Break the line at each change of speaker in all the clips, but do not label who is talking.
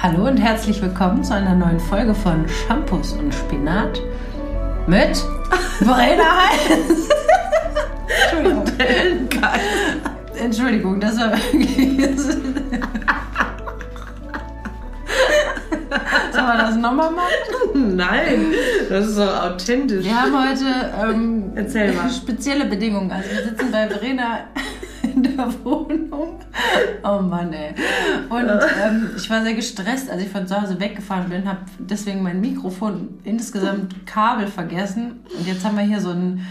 Hallo und herzlich willkommen zu einer neuen Folge von Shampoos und Spinat mit Verena Heinz. Entschuldigung. Entschuldigung, das war wirklich. Sollen wir das nochmal machen?
Nein, das ist doch authentisch.
Wir haben heute ähm,
Erzähl mal.
spezielle Bedingungen. Also wir sitzen bei Verena in der Wohnung. Oh Mann, ey. Und ähm, ich war sehr gestresst, als ich von zu Hause weggefahren bin, habe deswegen mein Mikrofon insgesamt Kabel vergessen. Und jetzt haben wir hier so ein,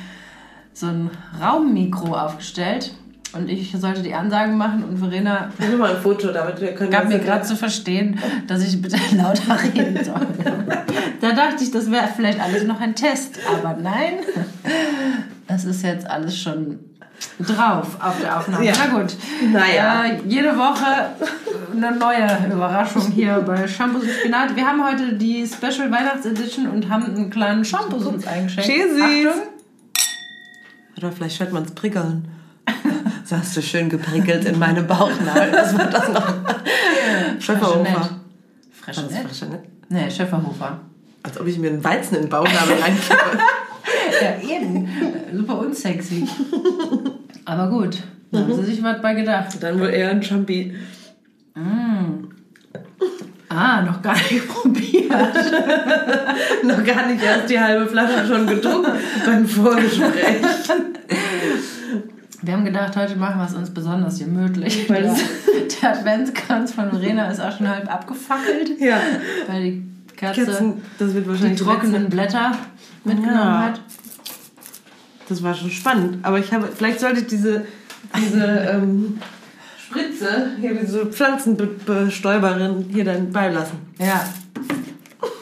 so ein Raummikro aufgestellt. Und ich sollte die Ansagen machen und Verena
Ich will mal ein Foto, damit wir können
gab
das
mir gerade zu verstehen, dass ich bitte lauter reden soll. Da dachte ich, das wäre vielleicht alles noch ein Test, aber nein, es ist jetzt alles schon drauf auf der Aufnahme.
Ja.
Na gut,
Naja.
äh, jede Woche eine neue Überraschung hier bei Shampoos und Spinat. Wir haben heute die Special Weihnachtsedition und haben einen kleinen Shampoos uns eingeschenkt.
Cheesies.
Achtung.
Oder vielleicht hört man es prickeln. So hast du schön geprickelt in meine Bauchnabel. Das war das noch. Schöfferhofer. Das
Freshenett?
Freshenett?
Nee, Schöfferhofer.
Als ob ich mir einen Weizen in den Bauchnabel reinkippe.
Ja, eben. Super unsexy. Aber gut, da haben sie sich was bei gedacht.
Dann wohl eher ein Champi.
Ah, noch gar nicht probiert.
Noch gar nicht erst die halbe Flasche schon getrunken beim Vorgespräch.
Wir haben gedacht, heute machen wir es uns besonders gemütlich.
Weil
Der,
es-
der Adventskranz von Verena ist auch schon halb abgefackelt,
Ja.
weil die Katze
Kerzen, das wird
die
wahrscheinlich
trockenen Blätter mitgenommen
Ja.
hat.
Das war schon spannend. Aber ich habe, vielleicht sollte ich diese, diese ähm, Spritze, hier diese Pflanzenbestäuberin hier dann beilassen.
Ja.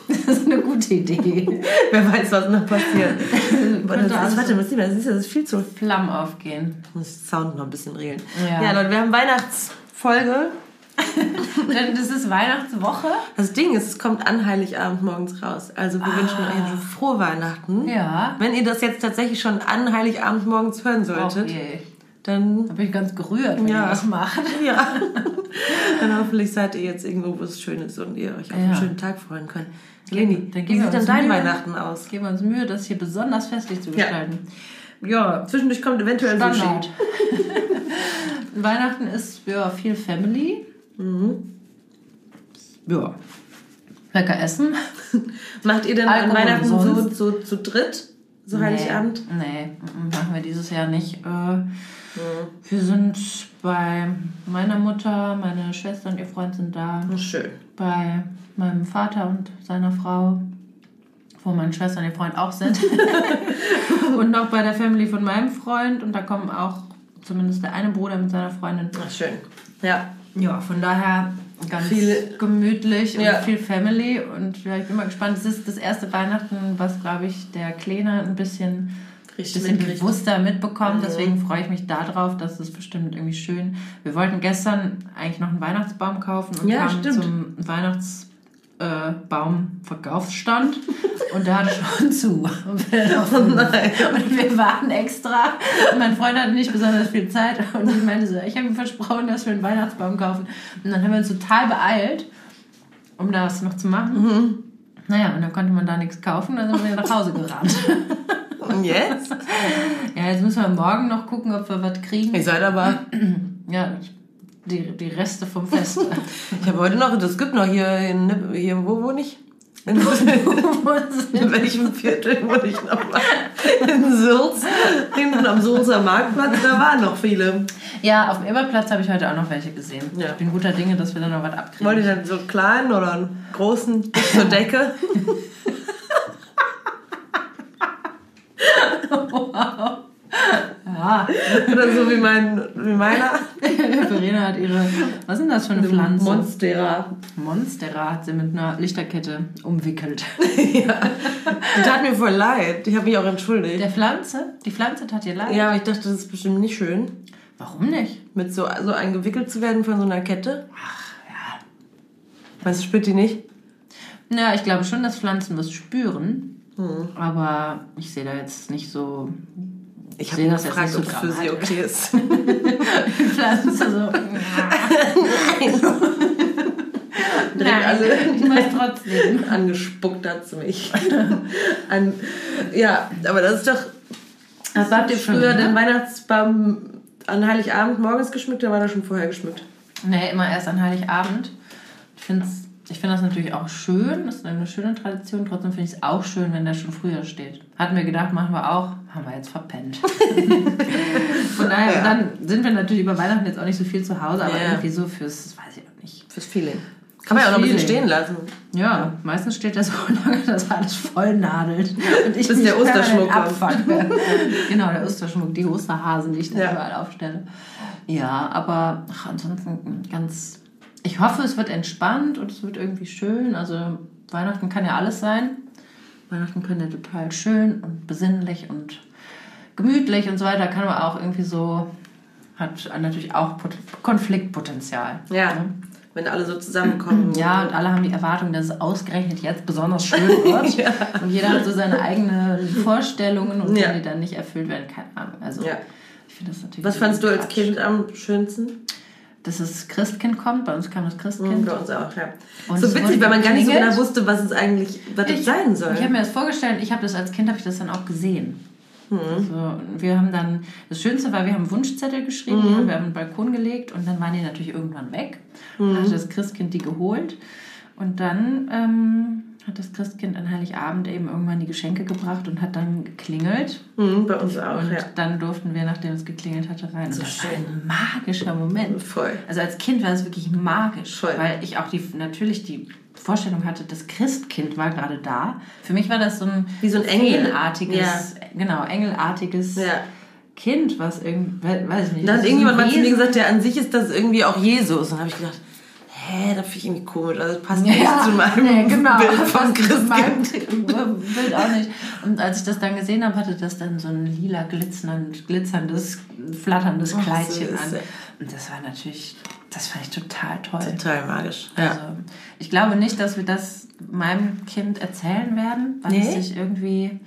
Das ist eine gute Idee.
Wer weiß, was noch passiert. Das ist, warte, was ist das? ist, das ist viel zu.
Flammen aufgehen.
Ich muss den Sound noch ein bisschen regeln.
Ja.
Ja, Leute, wir haben Weihnachtsfolge.
Denn das ist Weihnachtswoche.
Das Ding ist, es kommt an Heiligabend morgens raus. Also wir wünschen euch eine frohe Weihnachten.
Ja.
Wenn ihr das jetzt tatsächlich schon an Heiligabend morgens hören solltet,
Okay.
dann
Da bin ich ganz gerührt, wenn
Ja.
ihr das macht.
Ja. Dann hoffentlich seid ihr jetzt irgendwo, wo es schön ist und ihr euch auf einen
Ja.
schönen Tag freuen könnt. Leni,
dann
wie sieht denn dein
Mühe.
Weihnachten aus?
Geben wir uns Mühe, das hier besonders festlich zu gestalten.
Ja, zwischendurch kommt eventuell
Standard.
Sushi.
Weihnachten ist ja viel Family.
Mhm.
Ja. Lecker essen.
Macht ihr denn an Weihnachten so, so zu dritt? So Heiligabend?
Nee, nee, machen wir dieses Jahr nicht. Äh, Wir sind bei meiner Mutter, meine Schwester und ihr Freund sind da.
Schön.
Bei meinem Vater und seiner Frau, wo meine Schwester und ihr Freund auch sind. und noch bei der Family von meinem Freund. Und da kommen auch zumindest der eine Bruder mit seiner Freundin.
Ach, schön. Ja.
Ja, von daher ganz
Viel-
gemütlich und
Ja.
viel Family. Und ja, ich bin mal gespannt. Es ist das erste Weihnachten, was, glaube ich, der Kleine ein bisschen,
Richtig
bisschen
mitkriegt.
bewusster mitbekommt. Deswegen freue ich mich darauf. Das ist bestimmt irgendwie schön. Wir wollten gestern eigentlich noch einen Weihnachtsbaum kaufen und
Ja,
kamen
stimmt.
zum Weihnachtsbaum. Äh, Baumverkaufsstand und der hatte schon zu. Und wir,
Oh
warten extra. Und mein Freund hatte nicht besonders viel Zeit. Und ich meinte so, ich habe ihm versprochen, dass wir einen Weihnachtsbaum kaufen. Und dann haben wir uns total beeilt, um das noch zu machen.
Mhm.
Naja, und dann konnte man da nichts kaufen. Dann sind wir nach Hause gerannt.
Und jetzt?
Ja, jetzt müssen wir morgen noch gucken, ob wir was kriegen.
Ihr seid aber.
Ja, die, die Reste vom Fest.
Ich habe heute noch, das gibt noch hier in, hier, wo wohne ich? In, in welchem Viertel wohne ich nochmal? In Sulz, hinten am Sulzer Marktplatz, da waren noch viele.
ja, auf dem Eberplatz habe ich heute auch noch welche gesehen.
Ja.
Ich bin guter Dinge, dass wir da noch was abkriegen.
Wollt ihr denn so einen kleinen oder einen großen bis zur Decke?
Ja,
Oder so wie, mein, wie meiner?
Verena hat ihre, was sind das für eine Pflanze?
Monstera.
Monstera hat sie mit einer Lichterkette umwickelt.
ja. Die tat mir voll leid. Ich habe mich auch entschuldigt.
Der Pflanze? Die Pflanze tat dir leid?
Ja, aber ich dachte, das ist bestimmt nicht schön,
Warum nicht?
mit so, so eingewickelt zu werden von so einer Kette.
Ach, ja.
Weißt du, spürt die nicht?
Ja, ich glaube schon, dass Pflanzen was spüren.
Hm.
Aber ich sehe da jetzt nicht so.
Ich habe gefragt,
nicht
ob
so
es für sie okay ist.
Pflanze so.
Direkt alle
es trotzdem.
Angespuckt hat sie mich. An, ja, aber das ist doch.
Das
habt ihr früher
ne?
den Weihnachtsbaum an Heiligabend morgens geschmückt oder war der schon vorher geschmückt?
Nee, immer erst an Heiligabend. Ich finde ich find das natürlich auch schön, das ist eine schöne Tradition. Trotzdem finde ich es auch schön, wenn der schon früher steht. Hatten wir gedacht, machen wir auch, haben wir jetzt verpennt. Von daher,
Ja.
dann sind wir natürlich über Weihnachten jetzt auch nicht so viel zu Hause, aber
Ja.
irgendwie so fürs, weiß ich auch nicht.
Fürs Feeling. Kann man ja auch noch ein bisschen stehen lassen.
Ja, meistens steht der so lange, dass alles voll nadelt. Und ich
Bis der Osterschmuck
abfucke. genau, der Osterschmuck, die Osterhasen, die ich dann
Ja.
überall aufstelle. Ja, aber ach, ansonsten ganz. Ich hoffe, es wird entspannt und es wird irgendwie schön. Also Weihnachten kann ja alles sein. Weihnachten kann ja total schön und besinnlich und gemütlich und so weiter. Kann aber auch irgendwie so, hat natürlich auch Pot Konfliktpotenzial.
Ja.
Ne?
Wenn alle so zusammenkommen.
Ja, und alle haben die Erwartung, dass es ausgerechnet jetzt besonders schön wird.
Ja.
Und jeder hat so seine eigenen Vorstellungen und
Ja.
wenn die dann nicht erfüllt werden, keine Ahnung. Also
Ja.
ich finde das natürlich.
Was fandst du als. Kind am schönsten?
Dass das Christkind kommt, bei uns kam das Christkind.
Bei uns auch, ja.
Und
so witzig, weil man gar nicht so genau wusste, was es eigentlich was das sein soll.
Ich habe mir das vorgestellt, ich habe das als Kind, habe ich das dann auch gesehen.
Mhm.
Also, wir haben dann, das Schönste war, wir haben Wunschzettel geschrieben,
Mhm.
die haben wir auf den Balkon gelegt und dann waren die natürlich irgendwann weg. Dann
Mhm.
hat das Christkind die geholt und dann ähm, hat das Christkind an Heiligabend eben irgendwann die Geschenke gebracht und hat dann geklingelt.
Mhm, bei uns auch,
und
ja.
dann durften wir, nachdem es geklingelt hatte, rein.
So
und das war
schön.
ein magischer Moment.
Voll.
Also als Kind war es wirklich magisch,
Voll.
weil ich auch die, natürlich die Vorstellung hatte, das Christkind war gerade da. Für mich war das so ein
Wie so ein Engel.
Feenartiges, genau, engelartiges
Ja.
Kind, was irgendwie, weiß ich nicht.
Dann
das
hat irgendjemand mal zu mir gesagt, ja, an sich ist das irgendwie auch Jesus. Und dann habe ich gedacht, hä, das finde ich irgendwie komisch. Also das passt
Ja,
nicht zu meinem
nee, genau,
Bild von
zu meinem
Christkind.
Bild auch nicht. Und als ich das dann gesehen habe, hatte das dann so ein lila glitzernd, glitzerndes, flatterndes Kleidchen
süß.
an. Und das war natürlich, das fand ich total toll.
Total magisch. Ja.
Also, ich glaube nicht, dass wir das meinem Kind erzählen werden, weil
Nee?
es sich irgendwie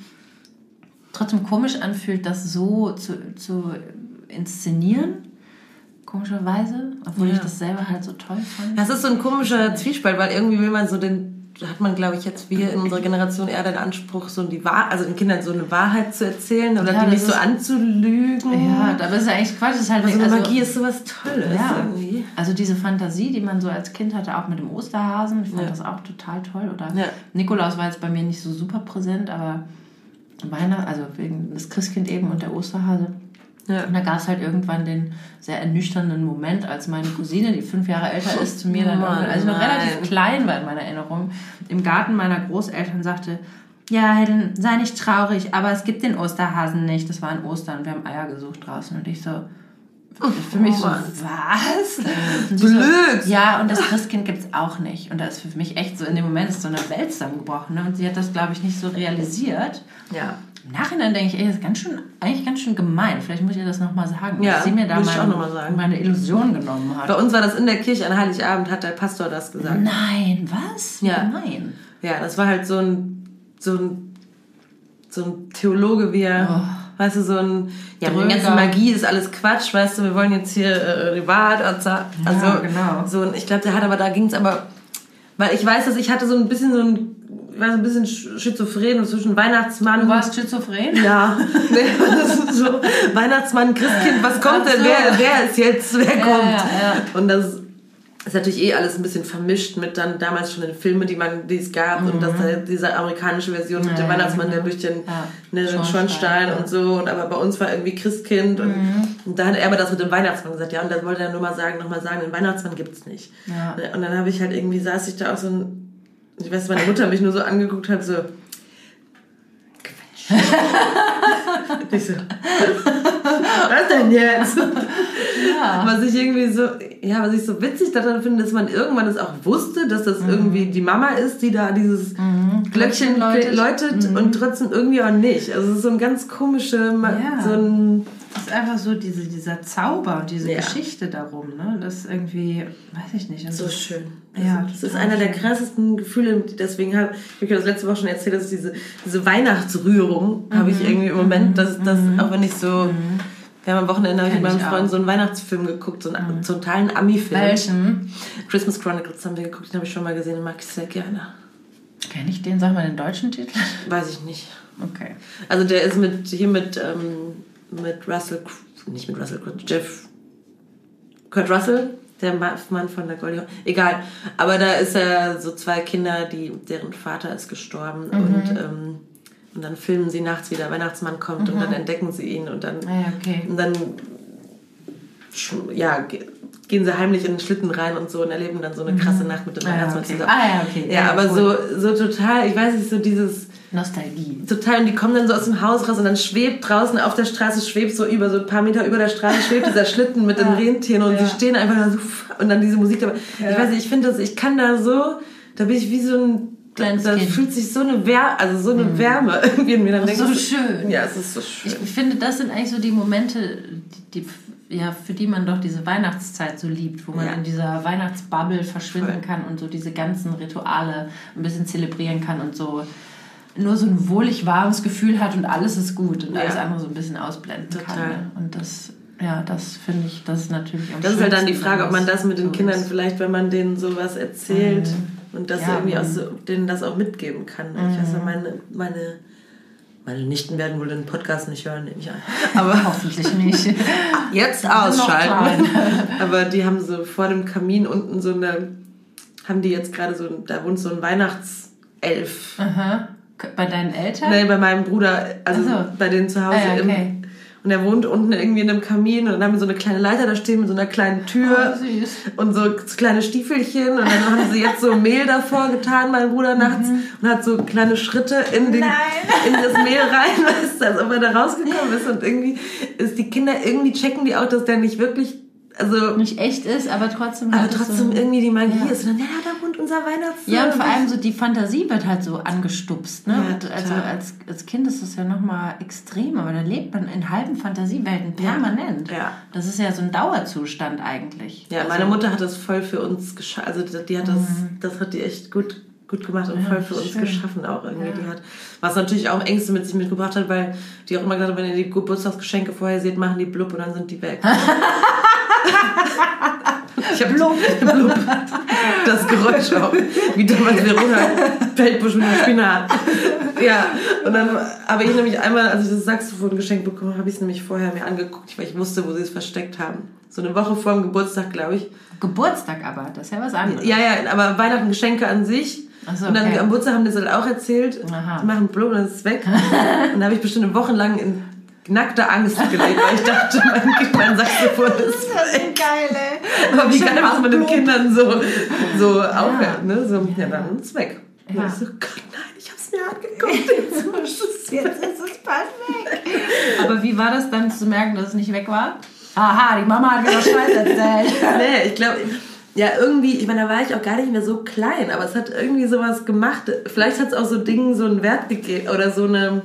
trotzdem komisch anfühlt, das so zu, zu inszenieren. Komischerweise, obwohl
Ja.
ich das selber halt so toll fand.
Das ist so ein komischer Zwiespalt, weil irgendwie will man so den, da hat man, glaube ich, jetzt wir in unserer Generation eher den Anspruch, so die Wahr, also den Kindern so eine Wahrheit zu erzählen oder
Ja,
die nicht so anzulügen.
Ja, aber es ist ja eigentlich Quatsch. Es ist halt
Aber so eine
also-
Magie ist sowas Tolles
Ja,
irgendwie.
also diese Fantasie, die man so als Kind hatte, auch mit dem Osterhasen, ich fand
Ja.
das auch total toll. Oder
Ja.
Nikolaus war jetzt bei mir nicht so super präsent, aber Weihnachten, also wegen das Christkind eben und der Osterhase.
Ja.
Und da gab es halt irgendwann den sehr ernüchternden Moment, als meine Cousine, die fünf Jahre älter ist, zu mir dann,
Mann,
als ich noch relativ klein war in meiner Erinnerung, im Garten meiner Großeltern sagte, ja, Helen, sei nicht traurig, aber es gibt den Osterhasen nicht. Das war an Ostern, wir haben Eier gesucht draußen. Und ich so, für mich so, was?
Blöd.
So, ja, und das Christkind gibt es auch nicht. Und da ist für mich echt so, in dem Moment ist so eine Welt zusammengebrochen. Ne? Und sie hat das, glaube ich, nicht so realisiert.
Ja.
Im Nachhinein denke ich, ey, das ist ganz schön, eigentlich ganz schön gemein. Vielleicht muss ich ihr das nochmal sagen.
Ja,
dass sie mir da
muss ich auch
mein,
noch mal sagen.
meine Illusion genommen hat.
Bei uns war das in der Kirche an Heiligabend, hat der Pastor das gesagt.
Nein, was?
Ja.
Nein.
Ja, das war halt so ein, so ein, so ein Theologe, wie er, weißt du, so ein, ja, mit der ganzen
Oh. Dröger.
Magie ist alles Quatsch, weißt du, wir wollen jetzt hier äh, die erzählen. Also,
Ja, genau.
so ein, ich glaube, der hat aber, da ging es aber, weil ich weiß, dass ich hatte so ein bisschen so ein, ich war so ein bisschen sch- schizophren zwischen Weihnachtsmann.
Du warst schizophren?
Ja, das so, Weihnachtsmann, Christkind, was kommt denn?
so.
Wer, wer ist jetzt, wer kommt?
ja, ja.
Und das ist natürlich eh alles ein bisschen vermischt mit dann damals schon den Filmen, die man, die es gab und das, diese amerikanische Version mit
Mhm. Ja,
dem
ja,
Weihnachtsmann, der
genau.
durch den,
Ja.
ne, den
Schornstein, ja. Mhm.
und so. Und aber bei uns war irgendwie Christkind und, und da hat er aber das mit dem Weihnachtsmann gesagt, ja, und da wollte er nur mal sagen, nochmal sagen, den Weihnachtsmann gibt's nicht.
Ja.
Und dann habe ich halt irgendwie, saß ich da auch so ein, ich weiß, meine Mutter mich nur so angeguckt hat, so, Quatsch. ich so, was denn jetzt?
Ja.
Was ich irgendwie so, ja, was ich so witzig daran finde, dass man irgendwann es auch wusste, dass das irgendwie die Mama ist, die da dieses Glöckchen
Glöckchen läutet.
läutet, und trotzdem irgendwie auch nicht. Also es ist so ein ganz komische,
Ja.
so ein,
Das ist einfach so diese, dieser Zauber und diese
Ja.
Geschichte darum, ne? Das ist irgendwie, weiß ich nicht. und
so
das-
schön.
Ja,
das ist einer der krassesten Gefühle. Deswegen habe ich habe das letzte Woche schon erzählt, dass diese, diese Weihnachtsrührung habe ich irgendwie im Moment, dass das, auch wenn ich so, Wir haben am Wochenende hab ich
Kenn
mit meinem Freund
auch.
so einen Weihnachtsfilm geguckt, so einen totalen Ami-Film.
Welchen?
Christmas Chronicles haben wir geguckt, den habe ich schon mal gesehen, den mag ich sehr gerne.
Kenn ich den? Sag mal den deutschen Titel.
Weiß ich nicht.
Okay.
Also der ist mit hier mit, ähm, mit Russell, nicht mit Russell, Jeff, Kurt Russell, der Ma- Mann von der Goldie. Egal. Aber da ist er so zwei Kinder, die deren Vater ist gestorben und ähm, und dann filmen sie nachts, wie der Weihnachtsmann kommt und dann entdecken sie ihn und dann
Ah ja, okay.
und dann ja, ge- gehen sie heimlich in den Schlitten rein und so und erleben dann so eine krasse Nacht mit dem
Ah ja,
Weihnachtsmann
okay.
zusammen.
Ah ja, okay.
Ja,
Ja,
aber
cool.
so, so total, ich weiß nicht, so dieses
Nostalgie.
total und die kommen dann so aus dem Haus raus und dann schwebt draußen auf der Straße, schwebt so über so ein paar Meter über der Straße, schwebt dieser Schlitten mit den Rentieren und
Ja.
sie stehen einfach da so und dann diese Musik dabei.
Ja.
Ich weiß nicht, ich finde das, ich kann da so, da bin ich wie so ein
Kleines
da
Kind.
fühlt sich so eine Wärme, also so eine Wärme irgendwie in mir. Dann
Das so
ich
schön.
Ja, es ist so schön.
Ich finde, das sind eigentlich so die Momente, die, die, ja, für die man doch diese Weihnachtszeit so liebt, wo man
Ja.
in dieser Weihnachtsbubble verschwinden
Voll.
kann und so diese ganzen Rituale ein bisschen zelebrieren kann und so nur so ein wohlig warmes Gefühl hat und alles ist gut und
Ja.
alles andere so ein bisschen ausblenden kann.
Total.
Ne? Und das, ja, das finde ich, das ist natürlich am
Das ist halt dann die Frage, ob man das mit den
so
Kindern
ist.
vielleicht, wenn man denen sowas erzählt und das
Ja,
irgendwie
mhm.
auch so, denen das auch mitgeben kann. Ich weiß ja, meine, meine, meine Nichten werden wohl den Podcast nicht hören, nehme ich an.
Aber hoffentlich nicht.
Jetzt ausschalten. Aber die haben so vor dem Kamin unten so eine, haben die jetzt gerade so, da wohnt so ein Weihnachtself.
Aha. Bei deinen Eltern?
Nein, bei meinem Bruder, also
so.
bei denen zu Hause
Ah, ja,
im,
okay.
Und er wohnt unten irgendwie in einem Kamin und dann haben wir so eine kleine Leiter da stehen mit so einer kleinen Tür
Oh,
und so kleine Stiefelchen und dann haben sie jetzt so Mehl davor getan, mein Bruder nachts und hat so kleine Schritte in, den,
Mhm. Nein.
in das Mehl rein, weißt du, als ob er da rausgekommen ist und irgendwie ist die Kinder, irgendwie checken die auch, dass der nicht wirklich, also
Nicht echt ist, aber trotzdem
aber trotzdem
so
irgendwie die Magie
Ja.
ist und dann, ja, da wohnt unser Weihnachtsmann.
Ja, und vor allem so die Fantasie wird halt so angestupst. Ne?
Ja,
also als, als Kind ist das ja nochmal extrem, aber da lebt man in halben Fantasiewelten permanent.
Ja.
Das ist ja so ein Dauerzustand eigentlich.
Ja,
also,
meine Mutter hat das voll für uns geschaffen. Also die hat das, das hat die echt gut, gut gemacht und
Mhm. Ja,
voll für uns
schön.
geschaffen auch irgendwie.
Ja.
Die hat, was natürlich auch Ängste mit sich mitgebracht hat, weil die auch immer gesagt hat, wenn ihr die Geburtstagsgeschenke vorher seht, machen die blub und dann sind die weg. ich habe blub. blub. Das Geräusch auch. Wie damals Verona Feldbusch mit dem Spinat. Ja, und dann habe ich nämlich einmal, als ich das Saxophon geschenkt bekommen habe, ich es nämlich vorher mir angeguckt, weil ich wusste, wo sie es versteckt haben. So eine Woche vor dem Geburtstag, glaube ich.
Geburtstag aber, das ist ja was anderes.
Ja, ja, aber Weihnachten Geschenke an sich.
So,
und dann
okay.
am Geburtstag haben die es halt auch erzählt.
Aha.
Die machen Blub und dann ist es weg. und da habe ich bestimmt eine Woche lang in nackter Angst gelebt, weil ich dachte, mein, mein Saxophon ist weg.
geil, ey.
Aber wie kann man mit den. Kindern so, so aufhört, ne? So, ja, dann ist es weg.
Ja.
Und ich so, Gott, nein, ich hab's mir angeguckt. Jetzt ist es.
Jetzt ist es fast weg. Aber wie war das dann zu merken, dass es nicht weg war? Aha, die Mama hat mir noch Scheiß erzählt.
Nee, ich glaube, ja, irgendwie, ich meine, da war ich auch gar nicht mehr so klein, aber es hat irgendwie sowas gemacht. Vielleicht hat es auch so Dingen so einen Wert gegeben oder so eine.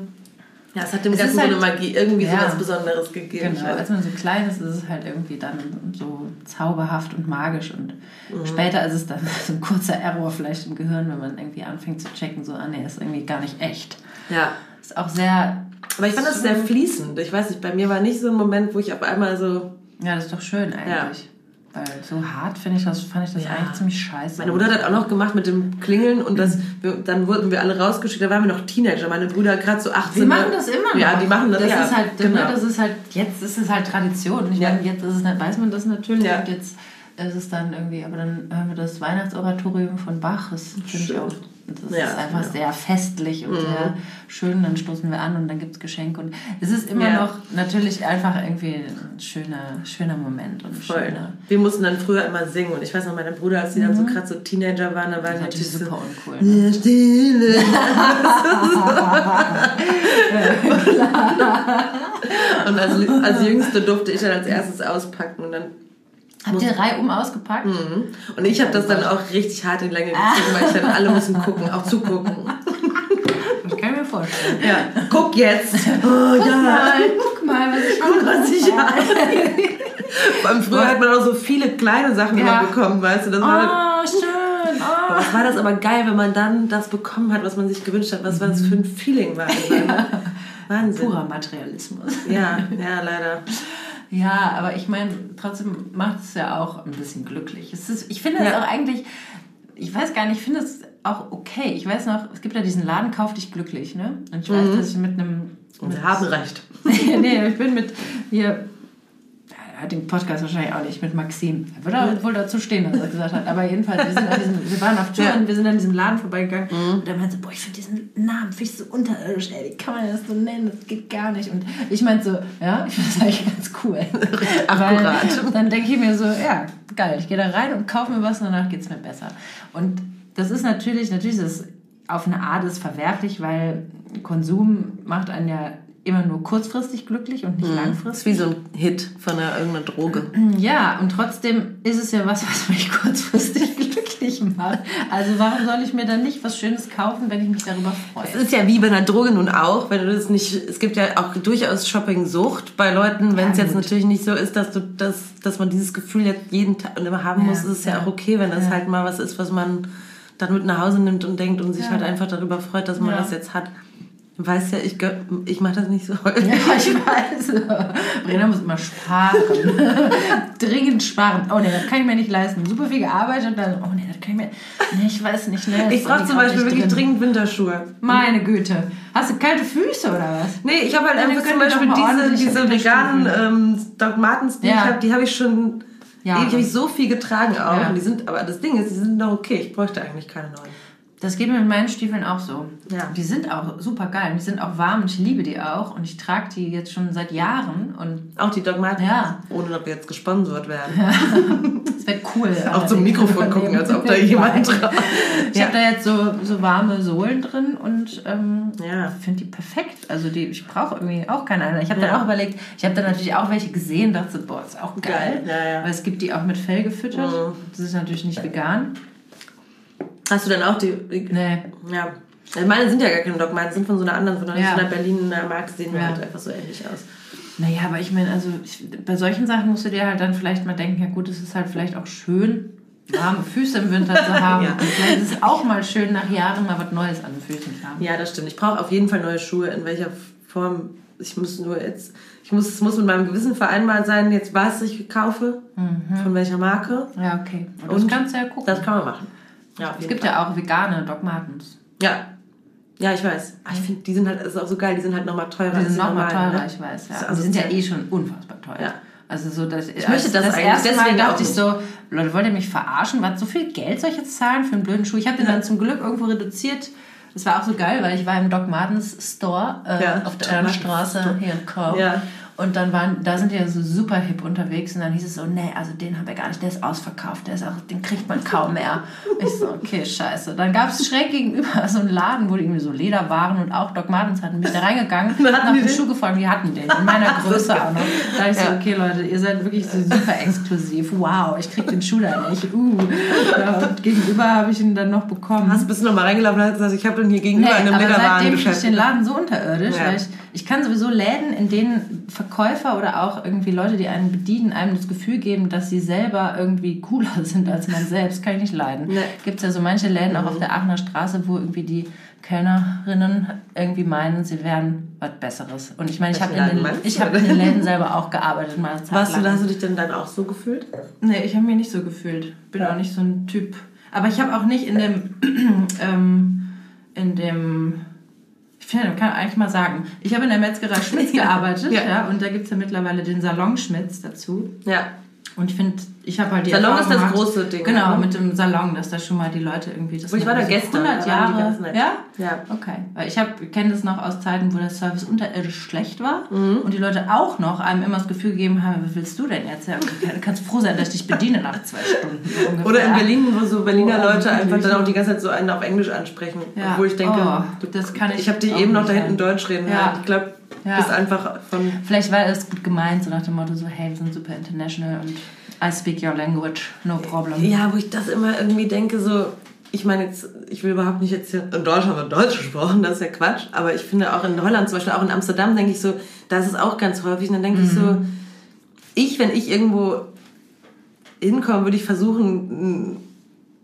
Ja, es hat dem
Es
Ganzen
ist
so eine
halt-
Magie, irgendwie
Ja.
so was Besonderes gegeben.
Genau, als man so klein ist, ist es halt irgendwie dann so zauberhaft und magisch und
Mhm.
später ist es dann so ein kurzer Error vielleicht im Gehirn, wenn man irgendwie anfängt zu checken, so, ah nee, ist irgendwie gar nicht echt.
Ja.
Ist auch sehr,
Aber ich fand das sehr fließend. Ich weiß nicht, bei mir war nicht so ein Moment, wo ich auf einmal so.
ja, das ist doch schön eigentlich. Weil so hart finde ich das, fand ich das
Ja.
eigentlich ziemlich scheiße.
Meine Mutter hat das auch noch gemacht mit dem Klingeln und das, wir, dann wurden wir alle rausgeschickt. Da waren wir noch Teenager. Meine Brüder gerade so 18.
Die machen das immer noch.
Ja, die machen das,
das
ja,
ist halt,
genau.
ne, das ist halt, jetzt ist es halt Tradition. Ich
Ja.
meine, jetzt ist es, nicht- weiß man das natürlich und jetzt ist es dann irgendwie, aber dann hören wir das Weihnachtsoratorium von Bach, das finde ich auch, das
Ja,
ist einfach
ja. Mhm.
sehr festlich und sehr schön, dann stoßen wir an und dann gibt es Geschenke und es ist immer
Ja.
noch natürlich einfach irgendwie ein schöner, schöner Moment und
Voll.
schöner,
Wir mussten dann früher immer singen und ich weiß noch, meine Brüder, als die dann so gerade so Teenager waren, da
ist natürlich
so,
super uncool. Ne?
Ja, Stille. und als, als Jüngste durfte ich dann als erstes auspacken und dann
Habt ihr reihum ausgepackt?
Mhm. und ich habe das dann auch richtig hart in Länge gezogen, weil ich dann alle müssen gucken, auch zugucken.
Das kann ich mir vorstellen.
Ja, guck jetzt. Oh ja.
Mal, guck mal, was ich
Guck, was ich habe. Beim früher hat man auch so viele kleine Sachen
Ja.
immer bekommen, weißt du? Das war,
Oh, schön. Oh.
was war das aber geil, wenn man dann das bekommen hat, was man sich gewünscht hat. Was war das für ein Feeling war. das? Wahnsinn.
Purer Materialismus.
Ja, ja, leider.
Ja, aber ich meine, trotzdem macht es ja auch ein bisschen glücklich. Es ist, ich finde es
Ja.
auch eigentlich, ich weiß gar nicht, ich finde es auch okay. Ich weiß noch, es gibt ja diesen Laden, Kauf dich glücklich, ne? Und ich weiß,
Mhm.
dass ich mit einem...
Und wir haben recht.
nee, ich bin mit hier... Hat den Podcast wahrscheinlich auch nicht mit Maxim. Er würde auch wohl dazu stehen, was er gesagt hat. Aber jedenfalls, wir, sind an diesem, wir waren auf Tour
Ja.
und wir sind an diesem Laden vorbeigegangen. Und er meinte so, boah, ich finde diesen Namen finde ich so unterirdisch, ey. Wie kann man das so nennen? Das geht gar nicht. Und ich meinte so, ja, ich finde das eigentlich ganz cool.
akkurat.
Dann denke ich mir so, ja, geil, ich gehe da rein und kaufe mir was und danach geht es mir besser. Und das ist natürlich, natürlich ist es auf eine Art ist verwerflich, weil Konsum macht einen ja immer nur kurzfristig glücklich und nicht
Das
langfristig.
ist wie so ein Hit von einer irgendeiner Droge.
Ja, und trotzdem ist es ja was, was mich kurzfristig glücklich macht. Also warum soll ich mir dann nicht was Schönes kaufen, wenn ich mich darüber
Es
freue?
ist ja wie bei einer Droge nun auch, wenn du das nicht, es gibt ja auch durchaus Shopping-Sucht bei Leuten, wenn
Ja,
es jetzt
gut.
natürlich nicht so ist, dass du das, dass man dieses Gefühl jetzt jeden Tag immer haben
Ja,
muss, ist es ja,
ja.
auch okay, wenn das halt mal was ist, was man dann mit nach Hause nimmt und denkt und sich halt einfach darüber freut, dass man das jetzt hat. Weißt ja, ich, ich mache das nicht so häufig.
Ja, ich weiß. Brenner muss immer sparen. Dringend sparen. Oh nee, das kann ich mir nicht leisten. Super viel gearbeitet und dann, oh nee, das kann ich mir. Nee, ich weiß nicht. Ne,
Ich brauche zum Beispiel wirklich
drin.
dringend Winterschuhe.
Meine Güte. Hast du kalte Füße oder was?
Nee, ich habe halt einfach zum Beispiel diese, diese veganen ähm, Doc Martens, die
Ja.
ich habe, die habe ich schon,
Ja.
die habe ich so viel getragen auch.
Ja.
Und die sind, aber das Ding ist, die sind noch okay. Ich bräuchte eigentlich keine neuen.
Das geht mir mit meinen Stiefeln auch so.
Ja.
Die sind auch super geil. und Die sind auch warm und ich liebe die auch. Und ich trage die jetzt schon seit Jahren. Und
Auch die Doc Martens,
Ja.
ohne dass wir jetzt gesponsert werden.
es wäre cool.
Auch zum Mikrofon gucken, als ob da jemand drauf
Ich habe da jetzt so, so warme Sohlen drin und ähm,
Ja.
finde die perfekt. Also die, ich brauche irgendwie auch keine andere. Ich habe
Ja.
dann auch überlegt, ich habe dann natürlich auch welche gesehen, dachte, boah, ist auch geil.
Geil, ja, ja.
Weil es gibt die auch mit Fell gefüttert.
Mhm.
Das ist natürlich nicht vegan.
Hast du denn auch die,
Nee.
ja. Also meine sind ja gar keine Doc Martens, sind von so einer anderen, von einer,
Ja.
so einer Berliner Marke, sehen
Ja.
halt einfach so ähnlich aus.
Naja, aber ich meine, also ich, bei solchen Sachen musst du dir halt dann vielleicht mal denken, ja gut, es ist halt vielleicht auch schön, warme Füße im Winter zu haben.
Ja.
Und vielleicht ist es auch mal schön, nach Jahren mal was Neues an den Füßen zu haben.
Ja, das stimmt. Ich brauche auf jeden Fall neue Schuhe. In welcher Form? Ich muss nur jetzt, ich muss, es muss mit meinem Gewissen vereinbart sein, jetzt was ich kaufe, von welcher Marke.
Ja, okay. Und das
Und
kannst du ja gucken.
Das kann man machen. Ja,
es gibt
Fall.
ja auch vegane Doc Martens.
Ja. Ja, ich weiß. Ah, Ich finde, die sind halt, das ist auch so geil, die sind halt nochmal teurer.
Die sind noch mal
normalen,
teurer,
ne?
ich weiß. Ja.
Ist
die sind ja eh schon unfassbar teuer.
Ja.
Also so, dass ich
möchte das
das
eigentlich
erste Mal dachte ich so, Leute, wollt ihr mich verarschen? Was, so viel Geld soll ich jetzt zahlen für einen blöden Schuh? Ich habe den dann zum Glück irgendwo reduziert. Das war auch so geil, weil ich war im Doc Martens Store äh,
Ja,
auf der Straße hier in Köln.
Ja.
Und dann waren, da sind die ja so super hip unterwegs und dann hieß es so, nee, also den haben wir gar nicht, der ist ausverkauft, der ist auch, den kriegt man kaum mehr. Ich so, okay, scheiße. Dann gab es schräg gegenüber so einen Laden, wo die irgendwie so Lederwaren und auch Doc Martens hatten. Bin ich da reingegangen,
Hatten
nach dem
den?
Schuh gefragt, die hatten den. In meiner Größe auch noch. Da dachte ich so, okay Leute, ihr seid wirklich so super exklusiv. Wow, ich krieg den Schuh da nicht. Uh. Und gegenüber habe ich ihn dann noch bekommen.
Hast du bist nochmal reingelaufen und hast gesagt, ich habe den hier gegenüber
Nee,
in einem
aber seitdem finde ich
Lederwarengeschäft.
den Laden so unterirdisch,
Ja.
weil ich, ich kann sowieso Läden, in denen Verkäufer oder auch irgendwie Leute, die einen bedienen, einem das Gefühl geben, dass sie selber irgendwie cooler sind als man selbst, kann ich nicht leiden.
Nee.
Gibt es ja so manche Läden auch auf der Aachener Straße, wo irgendwie die Kellnerinnen irgendwie meinen, sie wären was Besseres. Und ich meine, ich habe in, den- ich hab in den Läden selber auch gearbeitet. Mal
Warst du, hast du dich denn dann auch so gefühlt?
Nee, ich habe mich nicht so gefühlt. Bin auch nicht so ein Typ. Aber ich habe auch nicht in dem, ähm, in dem, ich finde, man kann eigentlich mal sagen, ich habe in der Metzgerei Schmitz gearbeitet,
Ja.
ja. und da gibt es ja mittlerweile den Salon Schmitz dazu.
Ja.
Und ich finde, ich habe halt die
Salon
Erfahrung
ist das
gemacht-
große Ding,
Genau,
ne?
mit dem Salon, dass da schon mal die Leute irgendwie das
Wo ich war da gestern,
100
da waren die
Jahre. Ja?
Ja.
Okay. Weil ich habe kenne das noch aus Zeiten, wo der Service unterirdisch schlecht war
Mhm.
und die Leute auch noch einem immer das Gefühl gegeben haben, was willst du denn jetzt? Ja, du kannst froh sein, dass ich dich bediene nach zwei Stunden. ungefähr.
Oder in Berlin, wo so Berliner
Oh,
Leute einfach dann auch die ganze Zeit so einen auf Englisch ansprechen.
Ja.
Obwohl ich denke,
Oh,
du,
das kann ich
ich habe dich eben noch da hinten. Deutsch reden
Ja.
Ich glaube,
Ja.
bist einfach von...
Vielleicht war das gut gemeint, so nach dem Motto so, hey, wir sind super international und I speak your language, no problem.
Ja, wo ich das immer irgendwie denke, so... Ich meine, jetzt, ich will überhaupt nicht jetzt hier... In Deutschland wird Deutsch gesprochen, das ist ja Quatsch. Aber ich finde auch in Holland, zum Beispiel auch in Amsterdam, denke ich so, da ist es auch ganz häufig. Und dann denke ich so...
Mhm.
Ich, wenn ich irgendwo hinkomme, würde ich versuchen...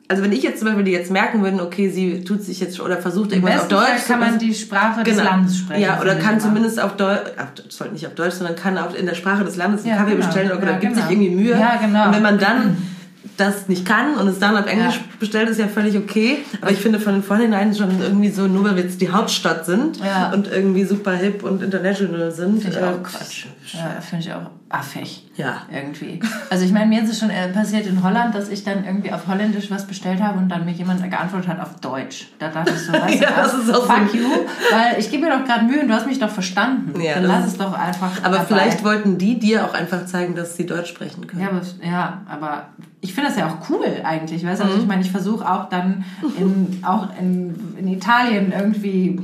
also wenn ich jetzt zum Beispiel die jetzt merken würde, okay, sie tut sich jetzt oder versucht
Im
irgendwas auf
Fall
Deutsch.
kann man die Sprache des Landes sprechen.
Ja, oder kann zumindest auf Deutsch, sollte nicht auf Deutsch, sondern kann auch in der Sprache des Landes einen
Ja,
Kaffee
genau.
bestellen oder
Ja,
gibt
genau.
sich irgendwie Mühe.
Ja, genau.
Und wenn man dann das nicht kann und es dann auf Englisch
Ja.
bestellt, ist ja völlig okay. Aber ich finde von vornherein schon irgendwie so, nur weil wir jetzt die Hauptstadt sind
Ja.
und irgendwie super hip und international sind.
Finde ich
äh,
auch Quatsch. Ja, finde ich auch affig.
Ja.
Irgendwie. Also ich meine, mir ist es schon äh, passiert in Holland, dass ich dann irgendwie auf Holländisch was bestellt habe und dann mir jemand geantwortet hat auf Deutsch. Da dachte ich so, weißt
Ja, das ist auch
fuck
so.
you, weil ich gebe mir doch gerade Mühe und du hast mich doch verstanden.
Ja,
dann lass es doch einfach
Aber
dabei.
vielleicht wollten die dir auch einfach zeigen, dass sie Deutsch sprechen können.
Ja, aber, ja, aber ich finde das ja auch cool eigentlich, weißt du?
Mhm.
Also ich meine, ich versuche auch dann in, auch in, in Italien irgendwie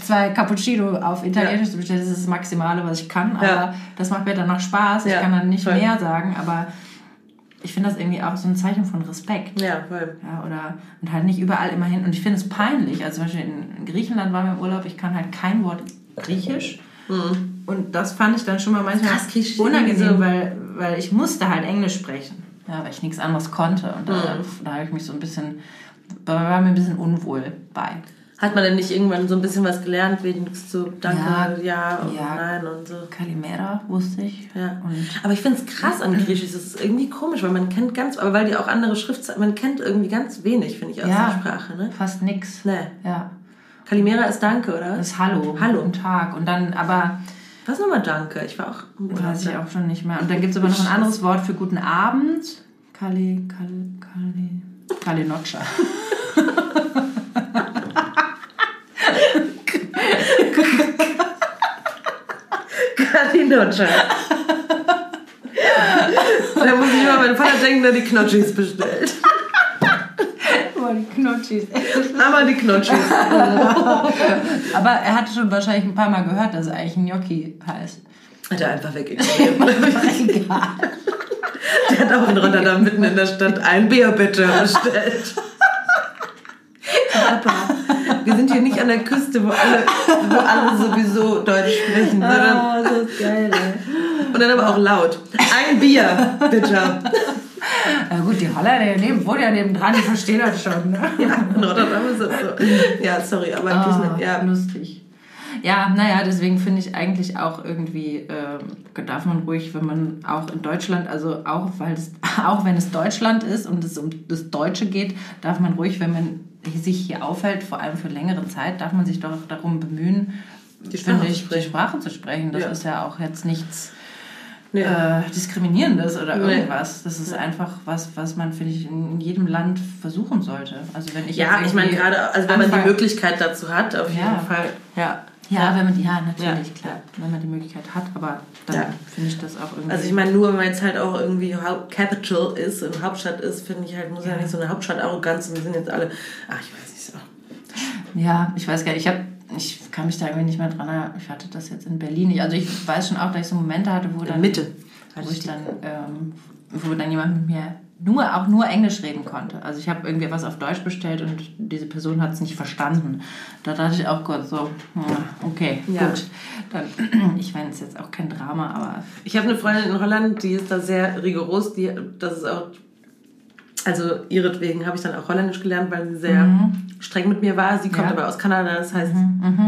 zwei Cappuccino auf Italienisch zu bestellen. Das ist das Maximale, was ich kann, aber
Ja.
das macht mir dann noch Spaß. Ich
Ja,
kann dann nicht
voll.
mehr sagen, aber ich finde das irgendwie auch so ein Zeichen von Respekt.
Ja, voll.
Ja, oder und halt nicht überall immer hin. Und ich finde es peinlich. Also zum Beispiel in Griechenland waren wir im Urlaub, ich kann halt kein Wort Griechisch. Und das fand ich dann schon mal manchmal
Mhm. Krass,
unangenehm, weil, weil ich musste halt Englisch sprechen. Ja, weil ich nichts anderes konnte. Und da,
Mhm.
da habe ich mich so ein bisschen, war mir ein bisschen unwohl bei.
Hat man denn nicht irgendwann so ein bisschen was gelernt, wenigstens so Danke,
Ja.
ja, und
Ja.
Nein und so?
Kalimera wusste ich.
Ja. Aber ich finde es krass an Griechisch. Das ist irgendwie komisch, weil man kennt ganz, aber weil die auch andere Schriftzeichen, man kennt irgendwie ganz wenig, finde ich, aus
Ja.
der Sprache. Ne?
fast nix.
Nee.
Ja.
Kalimera ist Danke, oder?
Das ist Hallo.
Hallo.
Guten Tag. Und dann, aber
Was nochmal Danke? Ich war auch im Urlaub.
Weiß ich auch schon nicht mehr. Und dann gibt es aber noch ein anderes Wort für guten Abend. Kali, Kali, Kali, Kalinoccia.
Kalinoccia. da muss ich immer meinen Vater denken, der die Knotschis bestellt.
Oh, die Knutschis.
Aber die Knotschis.
Aber er hatte schon wahrscheinlich ein paar Mal gehört, dass es eigentlich Gnocchi heißt.
Hat er einfach weggegeben.
Egal.
Der hat auch in Rotterdam mitten in der Stadt ein Bier bitte bestellt. Papa, wir sind hier nicht an der Küste, wo alle, wo alle sowieso Deutsch sprechen.
Ah, das ist geil, ey.
und dann aber auch laut. Ein Bier, bitte.
Na gut, die Holländer, die neben, wohnen ja neben dran, die verstehen das schon. Ne?
Ja, in Rotterdam ist das so. Ja, sorry, aber
Ah,
ja.
lustig. Ja, naja, deswegen finde ich eigentlich auch irgendwie, ähm, darf man ruhig, wenn man auch in Deutschland, also auch, weil es, auch wenn es Deutschland ist und es um das Deutsche geht, darf man ruhig, wenn man sich hier aufhält, vor allem für längere Zeit, darf man sich doch darum bemühen,
Die Sprache
ich, die
sprechen.
Sprache zu sprechen. Das
Ja.
ist ja auch jetzt nichts
Nee.
äh, Diskriminierendes oder
Nee.
irgendwas. Das ist einfach was, was man, finde ich, in jedem Land versuchen sollte. Also wenn ich
Ja, ich meine gerade, also wenn man die Möglichkeit dazu hat, auf jeden
Ja.
Fall. Ja.
Ja, wenn man, ja, natürlich,
Ja.
klar. Wenn man die Möglichkeit hat, aber dann
Ja.
finde ich das auch irgendwie.
Also ich meine, nur wenn man jetzt halt auch irgendwie Capital ist und Hauptstadt ist, finde ich halt, muss ja, nicht so eine Hauptstadt-Arroganz und wir sind jetzt alle, ach, ich weiß nicht so.
ja, ich weiß gar nicht, ich habe. Ich kann mich da irgendwie nicht mehr dran erinnern. Ich hatte das jetzt in Berlin nicht. Also ich weiß schon auch, dass ich so Momente hatte, wo dann.
Mitte.
Wo ich dann, ähm, wo dann jemand mit mir nur, auch nur Englisch reden konnte. Also ich habe irgendwie was auf Deutsch bestellt und diese Person hat es nicht verstanden. Da dachte ich auch Gott so, hm, okay,
Ja.
gut. Dann, ich meine, es ist jetzt auch kein Drama, aber
Ich habe eine Freundin in Holland, die ist da sehr rigoros, die, das ist auch, also ihretwegen habe ich dann auch Holländisch gelernt, weil sie sehr streng mit mir war. Sie kommt
Mhm. Ja.
aber aus Kanada, das heißt,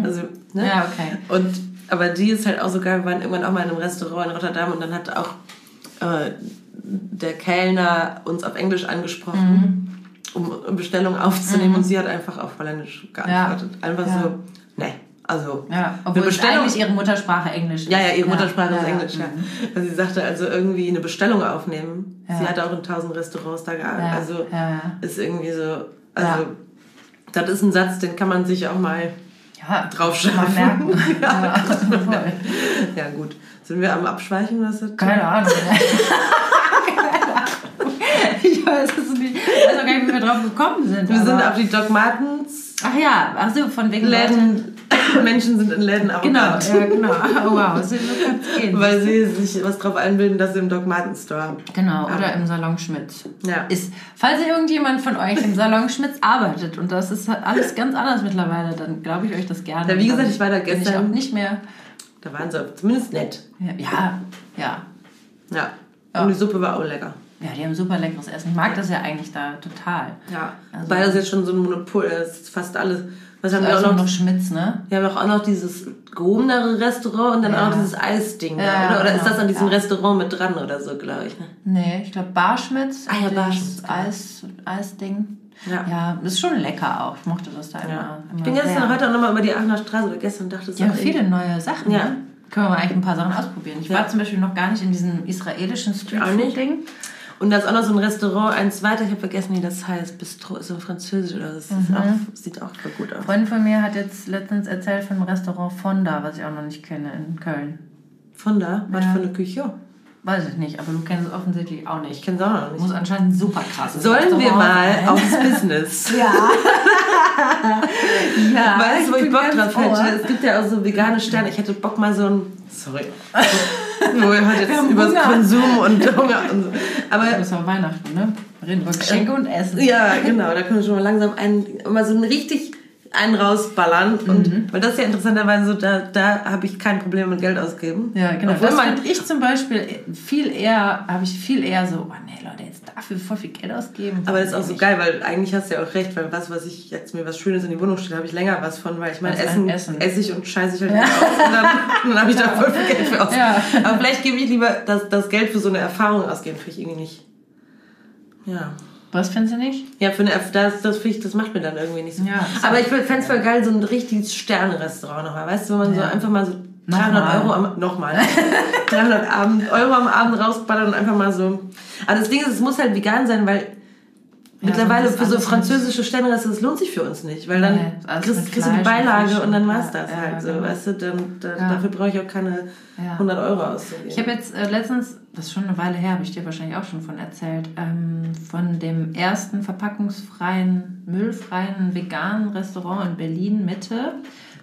also, ne?
Ja, okay.
Und, aber die ist halt auch so geil, wir waren irgendwann auch mal in einem Restaurant in Rotterdam und dann hat auch äh, der Kellner uns auf Englisch angesprochen,
Mhm.
um eine Bestellung aufzunehmen und sie hat einfach auf Holländisch geantwortet. Einfach
Ja.
so, ne, also
ja, obwohl es
Bestellung-
eigentlich ihre Muttersprache Englisch ist.
ja, ja, ihre Muttersprache ist
ja,
Englisch, ja.
mhm.
Also sie sagte also irgendwie eine Bestellung aufnehmen.
Ja.
Sie hatte auch in tausend Restaurants da gearbeitet.
Ja,
Also
ja, ja.
ist irgendwie so, also
Ja.
das ist ein Satz, den kann man sich auch mal
Ja,
draufschreiben.
Merken. ja.
Ja gut, sind wir am Abschweichen? Was hat
Keine Ahnung. ich weiß es nicht. Ich weiß auch gar nicht, wie wir drauf gekommen sind.
Wir sind auf die Doc Martens
Ach ja, ach so, von wegen Leute.
Läden. Menschen sind in Läden
Genau,
arrogant.
ja, genau. Oh, wow, so kann es gehen.
Weil sie sich was drauf einbilden, dass sie im Doc Martens Store.
Genau, oder im Salon Schmitz.
Ja.
Ist, falls irgendjemand von euch im Salon Schmitz arbeitet und das ist alles ganz anders mittlerweile, dann glaube ich euch das gerne.
Ja, wie gesagt, ich war da
bin Ich
gestern.
auch nicht mehr.
Da waren sie zumindest nett.
Ja, ja. ja.
Ja.
Ja.
Und die Suppe war auch lecker.
Ja, die haben super leckeres Essen. Ich mag das ja eigentlich da total.
Ja.
Also-
Weil das jetzt schon so ein Monopol ist, fast alles. Was haben wir
Also
auch noch?
noch Schmitz, ne?
Wir haben auch noch dieses gehobenere Restaurant und dann
Ja.
auch noch dieses Eisding. da,
Ja,
oder oder ist
genau,
das an diesem
ja.
Restaurant mit dran oder so, glaube ich. Ne?
Nee, ich glaube Barschmitz.
Ah ja, Barschmitz, genau.
Eis, Eisding.
Ja.
Ja, ist schon lecker auch. Ich mochte das da immer.
Ja.
immer
Ich bin gestern heute auch nochmal über die Aachener Straße oder gestern dachte ich
haben viele neue Sachen.
Ja.
Ne? Können wir mal eigentlich ein paar Sachen ausprobieren. Ich
Ja.
war zum Beispiel noch gar nicht in diesem israelischen. Streetfood-Ding.
Und da ist auch noch so ein Restaurant, eins weiter, ich habe vergessen, wie das heißt. Bistro, ist so französisch oder das ist
Mhm.
auch, sieht auch voll gut aus.
Eine Freundin von mir hat jetzt letztens erzählt von einem Restaurant Fonda, was ich auch noch nicht kenne in Köln.
Von da, was
Ja.
für eine Küche?
Weiß ich nicht, aber du kennst es offensichtlich auch
Ich
nicht.
kenne es auch noch nicht.
Muss anscheinend super krass sein.
Sollen wir mal aufs Business?
Ja. ja.
Weißt du, wo ich Bock drauf hätte? Es gibt ja auch so vegane Sterne. Ich hätte Bock mal so ein. Sorry. wo wir heute jetzt über
Hunger.
Konsum und Hunger und so. Aber
Das ist Weihnachten, ne? Wir reden über Geschenke und Essen.
ja, genau, da können wir schon mal langsam einen, mal so einen richtig einen rausballern. Und,
Mhm.
weil das ist ja interessanterweise so, da, da habe ich kein Problem mit Geld ausgeben.
Ja, genau.
Obwohl
das
man,
ich zum Beispiel viel eher, habe ich viel eher so, oh nee, Leute, jetzt dafür voll viel Geld ausgeben.
aber das ist auch so geil, weil eigentlich hast du ja auch recht, weil was, was ich jetzt mir was Schönes in die Wohnung stelle, habe ich länger was von, weil ich meine,
Als
Essen,
Essen.
esse ich und scheiße ich halt nicht aus und dann, dann habe ich da voll viel Geld für aus.
Ja.
Aber vielleicht gebe ich lieber das, das Geld für so eine Erfahrung ausgeben, finde ich irgendwie nicht. Ja.
Was findest du nicht?
Ja, für eine, das, das, finde ich, das macht mir dann irgendwie nicht so.
Ja,
Aber ich fände es voll geil, so ein richtiges Sterne-Restaurant nochmal. Weißt du, wo man so
Ja.
einfach mal so 300
Nochmal.
Euro am, nochmal, 300 Abend, Euro am Abend rausballern und einfach mal so. Aber das Ding ist, es muss halt vegan sein, weil mittlerweile für so französische Sterne-Restaurants, das lohnt sich für uns nicht. Weil dann
Nee,
kriegst, kriegst du die
und
Beilage
Fisch
und dann
und-
war's
ja,
das
ja,
halt so.
genau.
Weißt du, dann, da,
Ja.
dafür brauche ich auch keine
Ja.
100 Euro auszugeben.
Ich habe jetzt äh, letztens, das ist schon eine Weile her, habe ich dir wahrscheinlich auch schon von erzählt, ähm, von dem ersten verpackungsfreien, müllfreien veganen Restaurant in Berlin Mitte.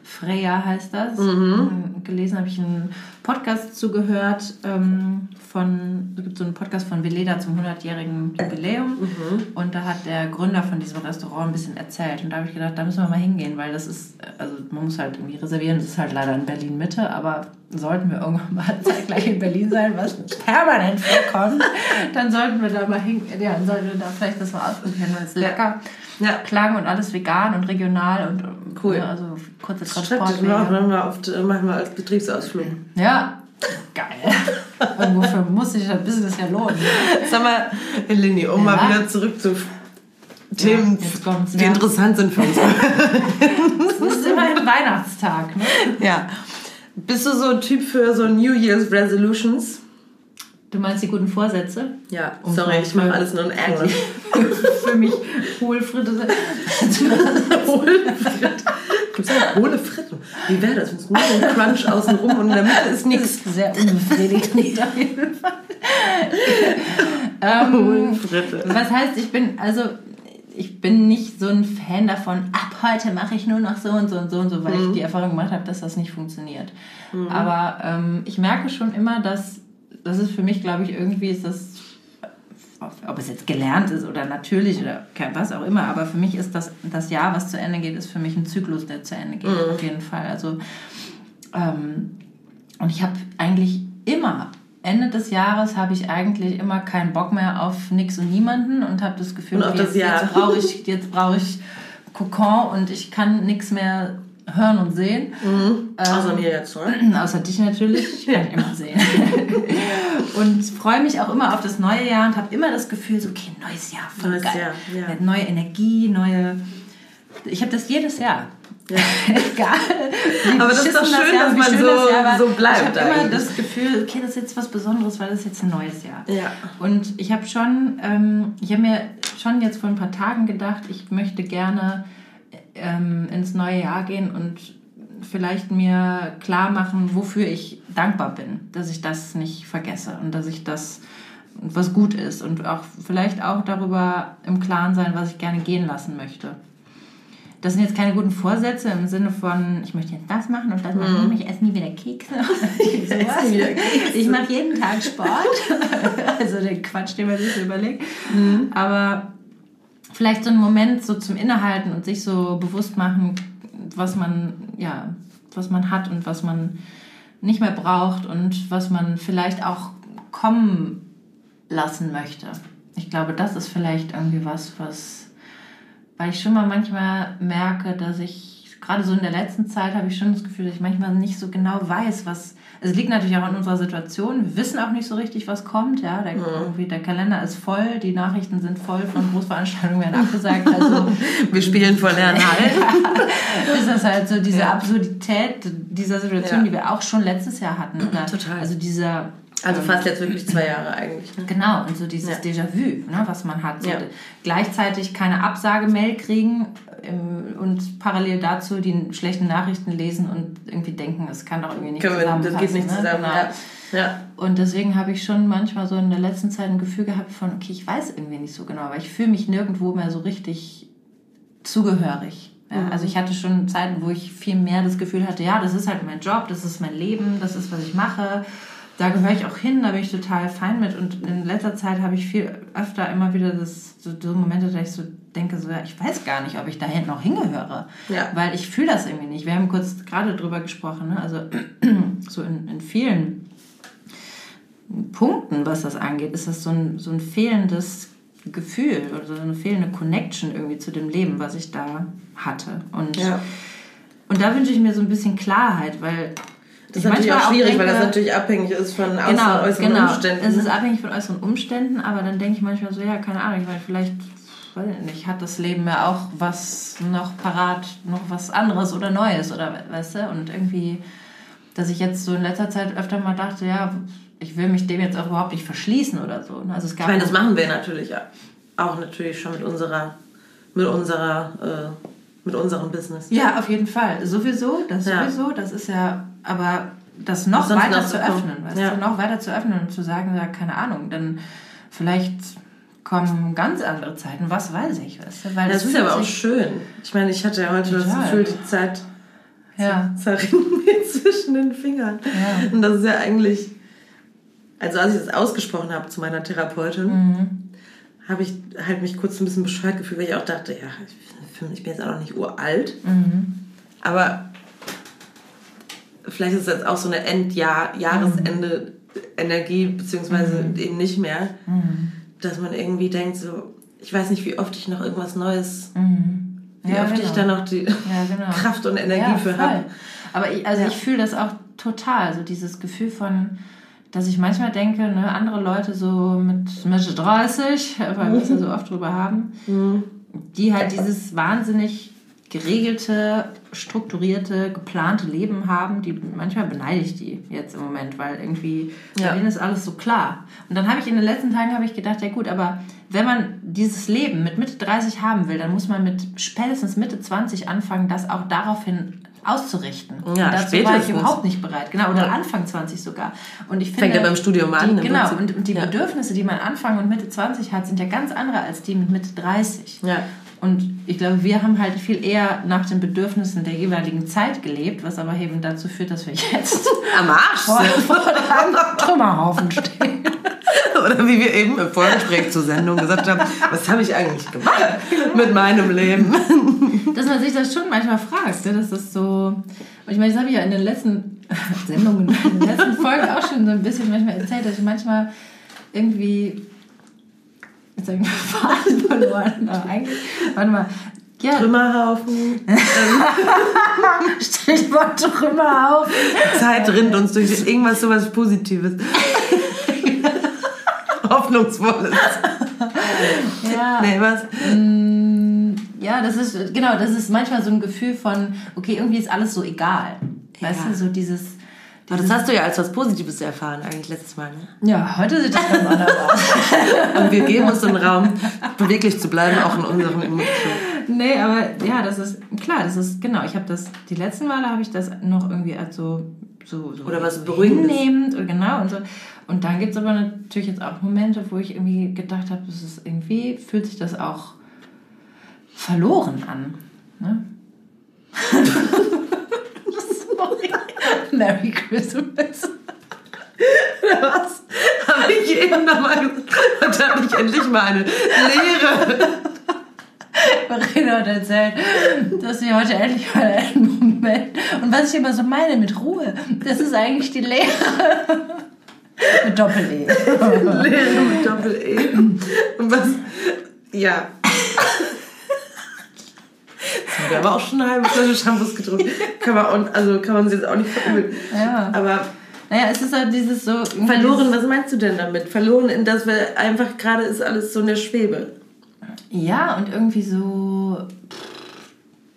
Freya heißt das. Ähm, Gelesen habe ich einen Podcast zugehört ähm, von, es gibt so einen Podcast von Veleda zum 100-jährigen Jubiläum. Und da hat der Gründer von diesem Restaurant ein bisschen erzählt. Und da habe ich gedacht, da müssen wir mal hingehen, weil das ist, also man muss halt irgendwie reservieren, das ist halt leider in Berlin Mitte, aber sollten wir irgendwann mal zeitgleich in Berlin sein, was permanent vorkommt, dann sollten wir da mal hingehen, ja, dann sollten wir da vielleicht das mal ausprobieren, weil es lecker
Ja.
klang und alles vegan und regional und
Cool.
ja, also kurze
Schreibt das
Transportwege.
machen wir, oft, äh, machen wir als Betriebsausflug.
Ja, geil. Und wofür muss sich das Business ja lohnen?
Sag mal, Lini, um
Ja.
mal wieder zurück zu Themen,
kommt's,
die
ja.
interessant sind für uns.
Es ist immerhin Weihnachtstag, ne?
ja. Bist du so ein Typ für so New Year's Resolutions?
Du meinst die guten Vorsätze?
Ja,
Um
sorry, ich mache alles nur in Englisch.
Für mich hohl Fritte sind.
Hohle auch Fritten? Wie wäre das? Nur so ein Crunch außenrum und in der Mitte ist nichts.
Sehr unbefriedigend auf jeden Fall. Ähm,
Fritte.
was heißt, ich bin, also ich bin nicht so ein Fan davon, ab heute mache ich nur noch so und so und so und so, weil ich die Erfahrung gemacht habe, dass das nicht funktioniert. Aber ähm, ich merke schon immer, dass das ist für mich, glaube ich, irgendwie ist das, ob es jetzt gelernt ist oder natürlich oder was auch immer, aber für mich ist das, das Jahr, was zu Ende geht, ist für mich ein Zyklus, der zu Ende geht, auf jeden Fall. Also ähm, und ich habe eigentlich immer, Ende des Jahres habe ich eigentlich immer keinen Bock mehr auf nix und niemanden und habe das Gefühl, okay, jetzt, jetzt brauche ich, jetzt brauche ich Kokon und ich kann nichts mehr hören und sehen.
Außer mir jetzt, oder?
Außer dich natürlich, ich ich immer sehen. und freue mich auch immer auf das neue Jahr und habe immer das Gefühl, so, okay, neues Jahr, voll
Neues
geil.
Jahr, ja.
Neue Energie, neue... Ich habe das jedes Jahr. Egal. wie
Aber das ist doch schön,
Jahr,
dass man
schön
so-
das Jahr
so bleibt
Ich habe immer das Gefühl, okay, das ist jetzt was Besonderes, weil das ist jetzt ein neues Jahr.
Ja.
Und ich habe schon, ähm, ich habe mir schon jetzt vor ein paar Tagen gedacht, ich möchte gerne ähm, ins neue Jahr gehen und vielleicht mir klar machen, wofür ich dankbar bin, dass ich das nicht vergesse und dass ich das was gut ist und auch vielleicht auch darüber im Klaren sein, was ich gerne gehen lassen möchte. Das sind jetzt keine guten Vorsätze im Sinne von, ich möchte jetzt das machen und das machen, ich esse nie wieder Kekse.
Wieder Kekse.
Ich mache jeden Tag Sport. also den Quatsch, den man sich so überlegt. Aber vielleicht so einen Moment so zum Innehalten und sich so bewusst machen, was man, ja, was man hat und was man nicht mehr braucht und was man vielleicht auch kommen lassen möchte. Ich glaube, das ist vielleicht irgendwie was, was, weil ich schon mal manchmal merke, dass ich, gerade so in der letzten Zeit habe ich schon das Gefühl, dass ich manchmal nicht so genau weiß, was, es liegt natürlich auch an unserer Situation. Wir wissen auch nicht so richtig, was kommt. Ja, der, irgendwie der Kalender ist voll, die Nachrichten sind voll, von Großveranstaltungen werden abgesagt. Also
wir spielen vor leeren Hallen.
ist das halt so diese ja. Absurdität dieser Situation, ja. die wir auch schon letztes Jahr hatten. Oder?
Total.
Also dieser
also fast jetzt wirklich zwei Jahre eigentlich. Ne?
Genau, und so dieses ja. Déjà-vu, ne, was man hat. So ja. Gleichzeitig keine Absagemail kriegen ähm, und parallel dazu die schlechten Nachrichten lesen und irgendwie denken, es kann doch irgendwie nicht
Können zusammenpassen. das geht nicht ne? zusammen, genau. ja.
ja. Und deswegen habe ich schon manchmal so in der letzten Zeit ein Gefühl gehabt von, okay, ich weiß irgendwie nicht so genau, aber ich fühle mich nirgendwo mehr so richtig zugehörig. Ja, mhm. also ich hatte schon Zeiten, wo ich viel mehr das Gefühl hatte, ja, das ist halt mein Job, das ist mein Leben, das ist, was ich mache da gehöre ich auch hin, da bin ich total fein mit. Und in letzter Zeit habe ich viel öfter immer wieder das, so, so Momente, da ich so denke, so, ja, ich weiß gar nicht, ob ich da hinten noch hingehöre. Ja. Weil ich fühle das irgendwie nicht. Wir haben kurz gerade drüber gesprochen, ne? also so in, in vielen Punkten, was das angeht, ist das so ein, so ein fehlendes Gefühl oder so eine fehlende Connection irgendwie zu dem Leben, was ich da hatte. Und, ja. und da wünsche ich mir so ein bisschen Klarheit, weil
das ist natürlich auch schwierig, denke, weil das natürlich abhängig ist von
genau, äußeren genau. Umständen. Es ist abhängig von äußeren Umständen, aber dann denke ich manchmal so, ja, keine Ahnung, meine, vielleicht, weiß ich nicht, hat das Leben ja auch was noch parat, noch was anderes oder Neues oder weißt du? Und irgendwie, dass ich jetzt so in letzter Zeit öfter mal dachte, ja, ich will mich dem jetzt auch überhaupt nicht verschließen oder so.
Also es gab ich meine, das machen wir natürlich auch natürlich schon mit unserer, mit unserer, äh, mit unserem Business.
Ja, auf jeden Fall. Sowieso, das ja. sowieso, das ist ja aber das noch weiter zu öffnen, weißt ja. du, noch weiter zu öffnen und zu sagen, ja, keine Ahnung, dann vielleicht kommen ganz andere Zeiten, was weiß ich, weißt du?
Weil das, das ist aber auch schön. Ich meine, ich hatte ja heute total. das Gefühl, die Zeit ja. zerrinnt mir zwischen den Fingern. Ja. Und das ist ja eigentlich, also als ich das ausgesprochen habe zu meiner Therapeutin, mhm. habe ich halt mich kurz ein bisschen bescheuert gefühlt, weil ich auch dachte, ja, ich bin jetzt auch noch nicht uralt, mhm. aber vielleicht ist es jetzt auch so eine Endjahr, Jahresende Energie, beziehungsweise mhm. eben nicht mehr, mhm. Dass man irgendwie denkt, so, ich weiß nicht, wie oft ich noch irgendwas Neues, mhm. wie ja, oft genau. ich da noch die ja, genau. Kraft und Energie ja, für habe.
Aber ich, also ich fühle das auch total, so dieses Gefühl von, dass ich manchmal denke, ne, andere Leute so mit Mitte 30, weil wir es ja so oft drüber haben, mhm. die halt dieses wahnsinnig geregelte, strukturierte, geplante Leben haben, die manchmal beneide ich die jetzt im Moment, weil irgendwie ja. denen ist alles so klar. Und dann habe ich in den letzten Tagen habe ich gedacht, ja gut, aber wenn man dieses Leben mit Mitte 30 haben will, dann muss man mit spätestens Mitte 20 anfangen, das auch daraufhin auszurichten. Ja, und dazu spätestens. war ich überhaupt nicht bereit. Genau, oder ja. Anfang 20 sogar. Und ich finde,
Fängt ja beim Studium an.
Die, genau, und, und die ja. Bedürfnisse, die man Anfang und Mitte 20 hat, sind ja ganz andere als die mit Mitte 30. Ja. Und ich glaube, wir haben halt viel eher nach den Bedürfnissen der jeweiligen Zeit gelebt, was aber eben dazu führt, dass wir jetzt
am Arsch vor,
vor einem Trümmerhaufen stehen.
Oder wie wir eben im Vorgespräch zur Sendung gesagt haben, was habe ich eigentlich gemacht mit meinem Leben?
Dass man sich das schon manchmal fragt, ne? das so... Und ich meine, das habe ich ja in den letzten Sendungen, in den letzten Folgen auch schon so ein bisschen manchmal erzählt, dass ich manchmal irgendwie Jetzt habe ich meinen Faden verloren. Warte mal.
Ja. Trümmerhaufen.
Stichwort Trümmerhaufen.
Zeit rinnt uns durch irgendwas sowas Positives. Hoffnungsvolles.
Ja. Nee, was? Mm, ja, das ist, genau, das ist manchmal so ein Gefühl von, okay, irgendwie ist alles so egal. Weißt ja. du, so dieses
aber das hast du ja als was Positives erfahren, eigentlich letztes Mal, ne?
Ja, heute sieht das ganz anders aus.
Und wir geben uns den Raum, beweglich zu bleiben, auch in unseren Emotionen.
Nee, aber ja, das ist, klar, das ist, genau, ich habe das, die letzten Male habe ich das noch irgendwie als so, so, so
Oder was Beruhigendes.
Hinnehmend, genau, und so. Und dann gibt es aber natürlich jetzt auch Momente, wo ich irgendwie gedacht habe, das ist irgendwie, fühlt sich das auch verloren an, ne? Merry Christmas.
Was? Habe ich eben nochmal gesagt. Und da habe ich endlich mal eine Lehre.
Verena hat erzählt, dass sie heute endlich mal einen Moment. Und was ich immer so meine mit Ruhe, das ist eigentlich die Lehre. Mit Doppel-E.
Lehre mit Doppel-E. Und was, ja. Haben wir aber auch schon eine halbe Flasche Shampoos getrunken. Kann man, auch, also kann man sich jetzt auch nicht verübeln.
Ja.
Aber
Naja, es ist halt dieses so.
verloren, was meinst du denn damit? Verloren in das wir einfach gerade ist alles so in der Schwebe.
Ja, und irgendwie so.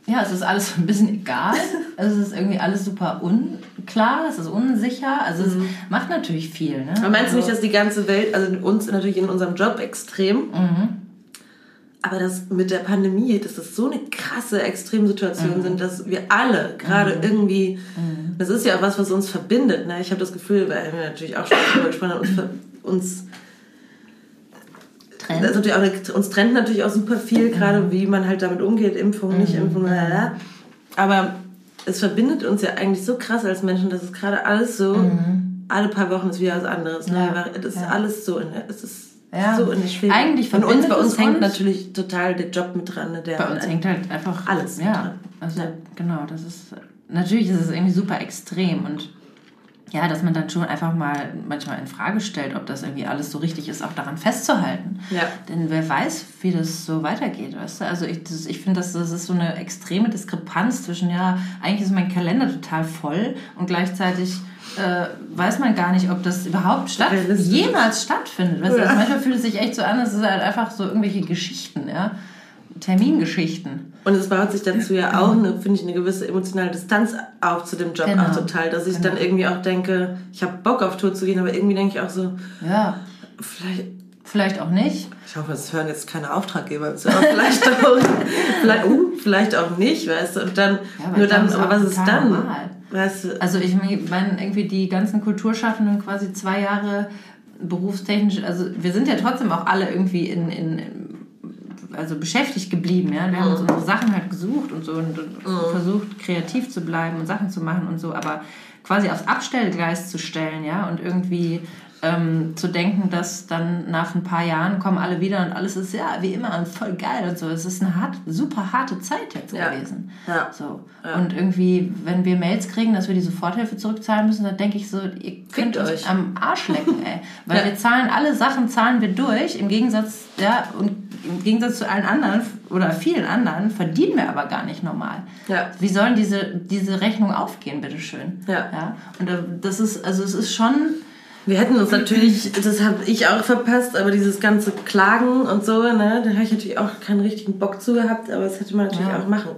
Ja, es ist alles so ein bisschen egal. Also es ist irgendwie alles super unklar, es ist unsicher. Also es macht natürlich viel. Ne?
Aber meinst du nicht,
also,
dass die ganze Welt, also uns natürlich in unserem Job extrem,
Mhm.
Aber das mit der Pandemie, dass das so eine krasse Extremsituation
Mhm.
sind, dass wir alle gerade irgendwie, das ist ja auch was, was uns verbindet. Ne? Ich habe das Gefühl, weil wir natürlich auch schon darüber gesprochen haben, uns, uns
Trend.
Das natürlich auch uns trennt natürlich auch super viel, gerade wie man halt damit umgeht, Impfung, nicht Impfung, lalala. aber es verbindet uns ja eigentlich so krass als Menschen, dass es gerade alles so, alle paar Wochen ist wieder was anderes. Ne?
Ja.
Das ist
Ja.
alles so es ist
Ja.
so in der Schwebe.
Eigentlich
Und uns, bei uns hängt natürlich total der Job mit dran. Ne? Der
Bei uns hängt halt einfach
Alles mit
Ja,
dran.
also genau, das ist natürlich ist es irgendwie super extrem und ja, dass man dann schon einfach mal manchmal in Frage stellt, ob das irgendwie alles so richtig ist, auch daran festzuhalten.
Ja.
Denn wer weiß, wie das so weitergeht, weißt du? Also ich, das, ich finde, das, das ist so eine extreme Diskrepanz zwischen, ja, eigentlich ist mein Kalender total voll und gleichzeitig äh, weiß man gar nicht, ob das überhaupt statt, jemals stattfindet. Weißt?
Ja.
also manchmal fühlt es sich echt so an, es ist halt einfach so irgendwelche Geschichten, ja. Termingeschichten.
Und es baut sich dazu ja auch, eine, finde ich, eine gewisse emotionale Distanz auf zu dem Job
Genau.
auch total. Dass ich dann irgendwie auch denke, ich habe Bock auf Tour zu gehen, aber irgendwie denke ich auch so,
Ja,
vielleicht,
vielleicht auch nicht.
Ich hoffe, es hören jetzt keine Auftraggeber zu, vielleicht auch, vielleicht, uh, vielleicht auch nicht, weißt du. Und dann,
Ja, aber
nur dann, aber was ist dann?
normal.
Weißt du,
Also ich meine, irgendwie die ganzen Kulturschaffenden quasi zwei Jahre berufstechnisch, also wir sind ja trotzdem auch alle irgendwie in, in in- also beschäftigt geblieben, ja. Wir haben uns unsere Sachen halt gesucht und so und, und versucht kreativ zu bleiben und Sachen zu machen und so, aber quasi aufs Abstellgleis zu stellen, ja, und irgendwie ähm, zu denken, dass dann nach ein paar Jahren kommen alle wieder und alles ist ja wie immer und voll geil und so. Es ist eine hart, super harte Zeit jetzt
Ja.
gewesen.
Ja.
So. Und irgendwie, wenn wir Mails kriegen, dass wir die Soforthilfe zurückzahlen müssen, dann denke ich so, ihr könnt euch
euch.
am Arsch lecken, ey. Weil
Ja.
wir zahlen alle Sachen, zahlen wir durch, im Gegensatz, ja, und im Gegensatz zu allen anderen oder vielen anderen verdienen wir aber gar nicht normal.
Ja.
Wie sollen diese, diese Rechnung aufgehen, bitteschön?
Ja.
ja. Und das ist, also es ist schon,
wir hätten uns natürlich, das habe ich auch verpasst, aber dieses ganze Klagen und so, ne, da habe ich natürlich auch keinen richtigen Bock zu gehabt, aber das hätte man natürlich
Ja.
auch machen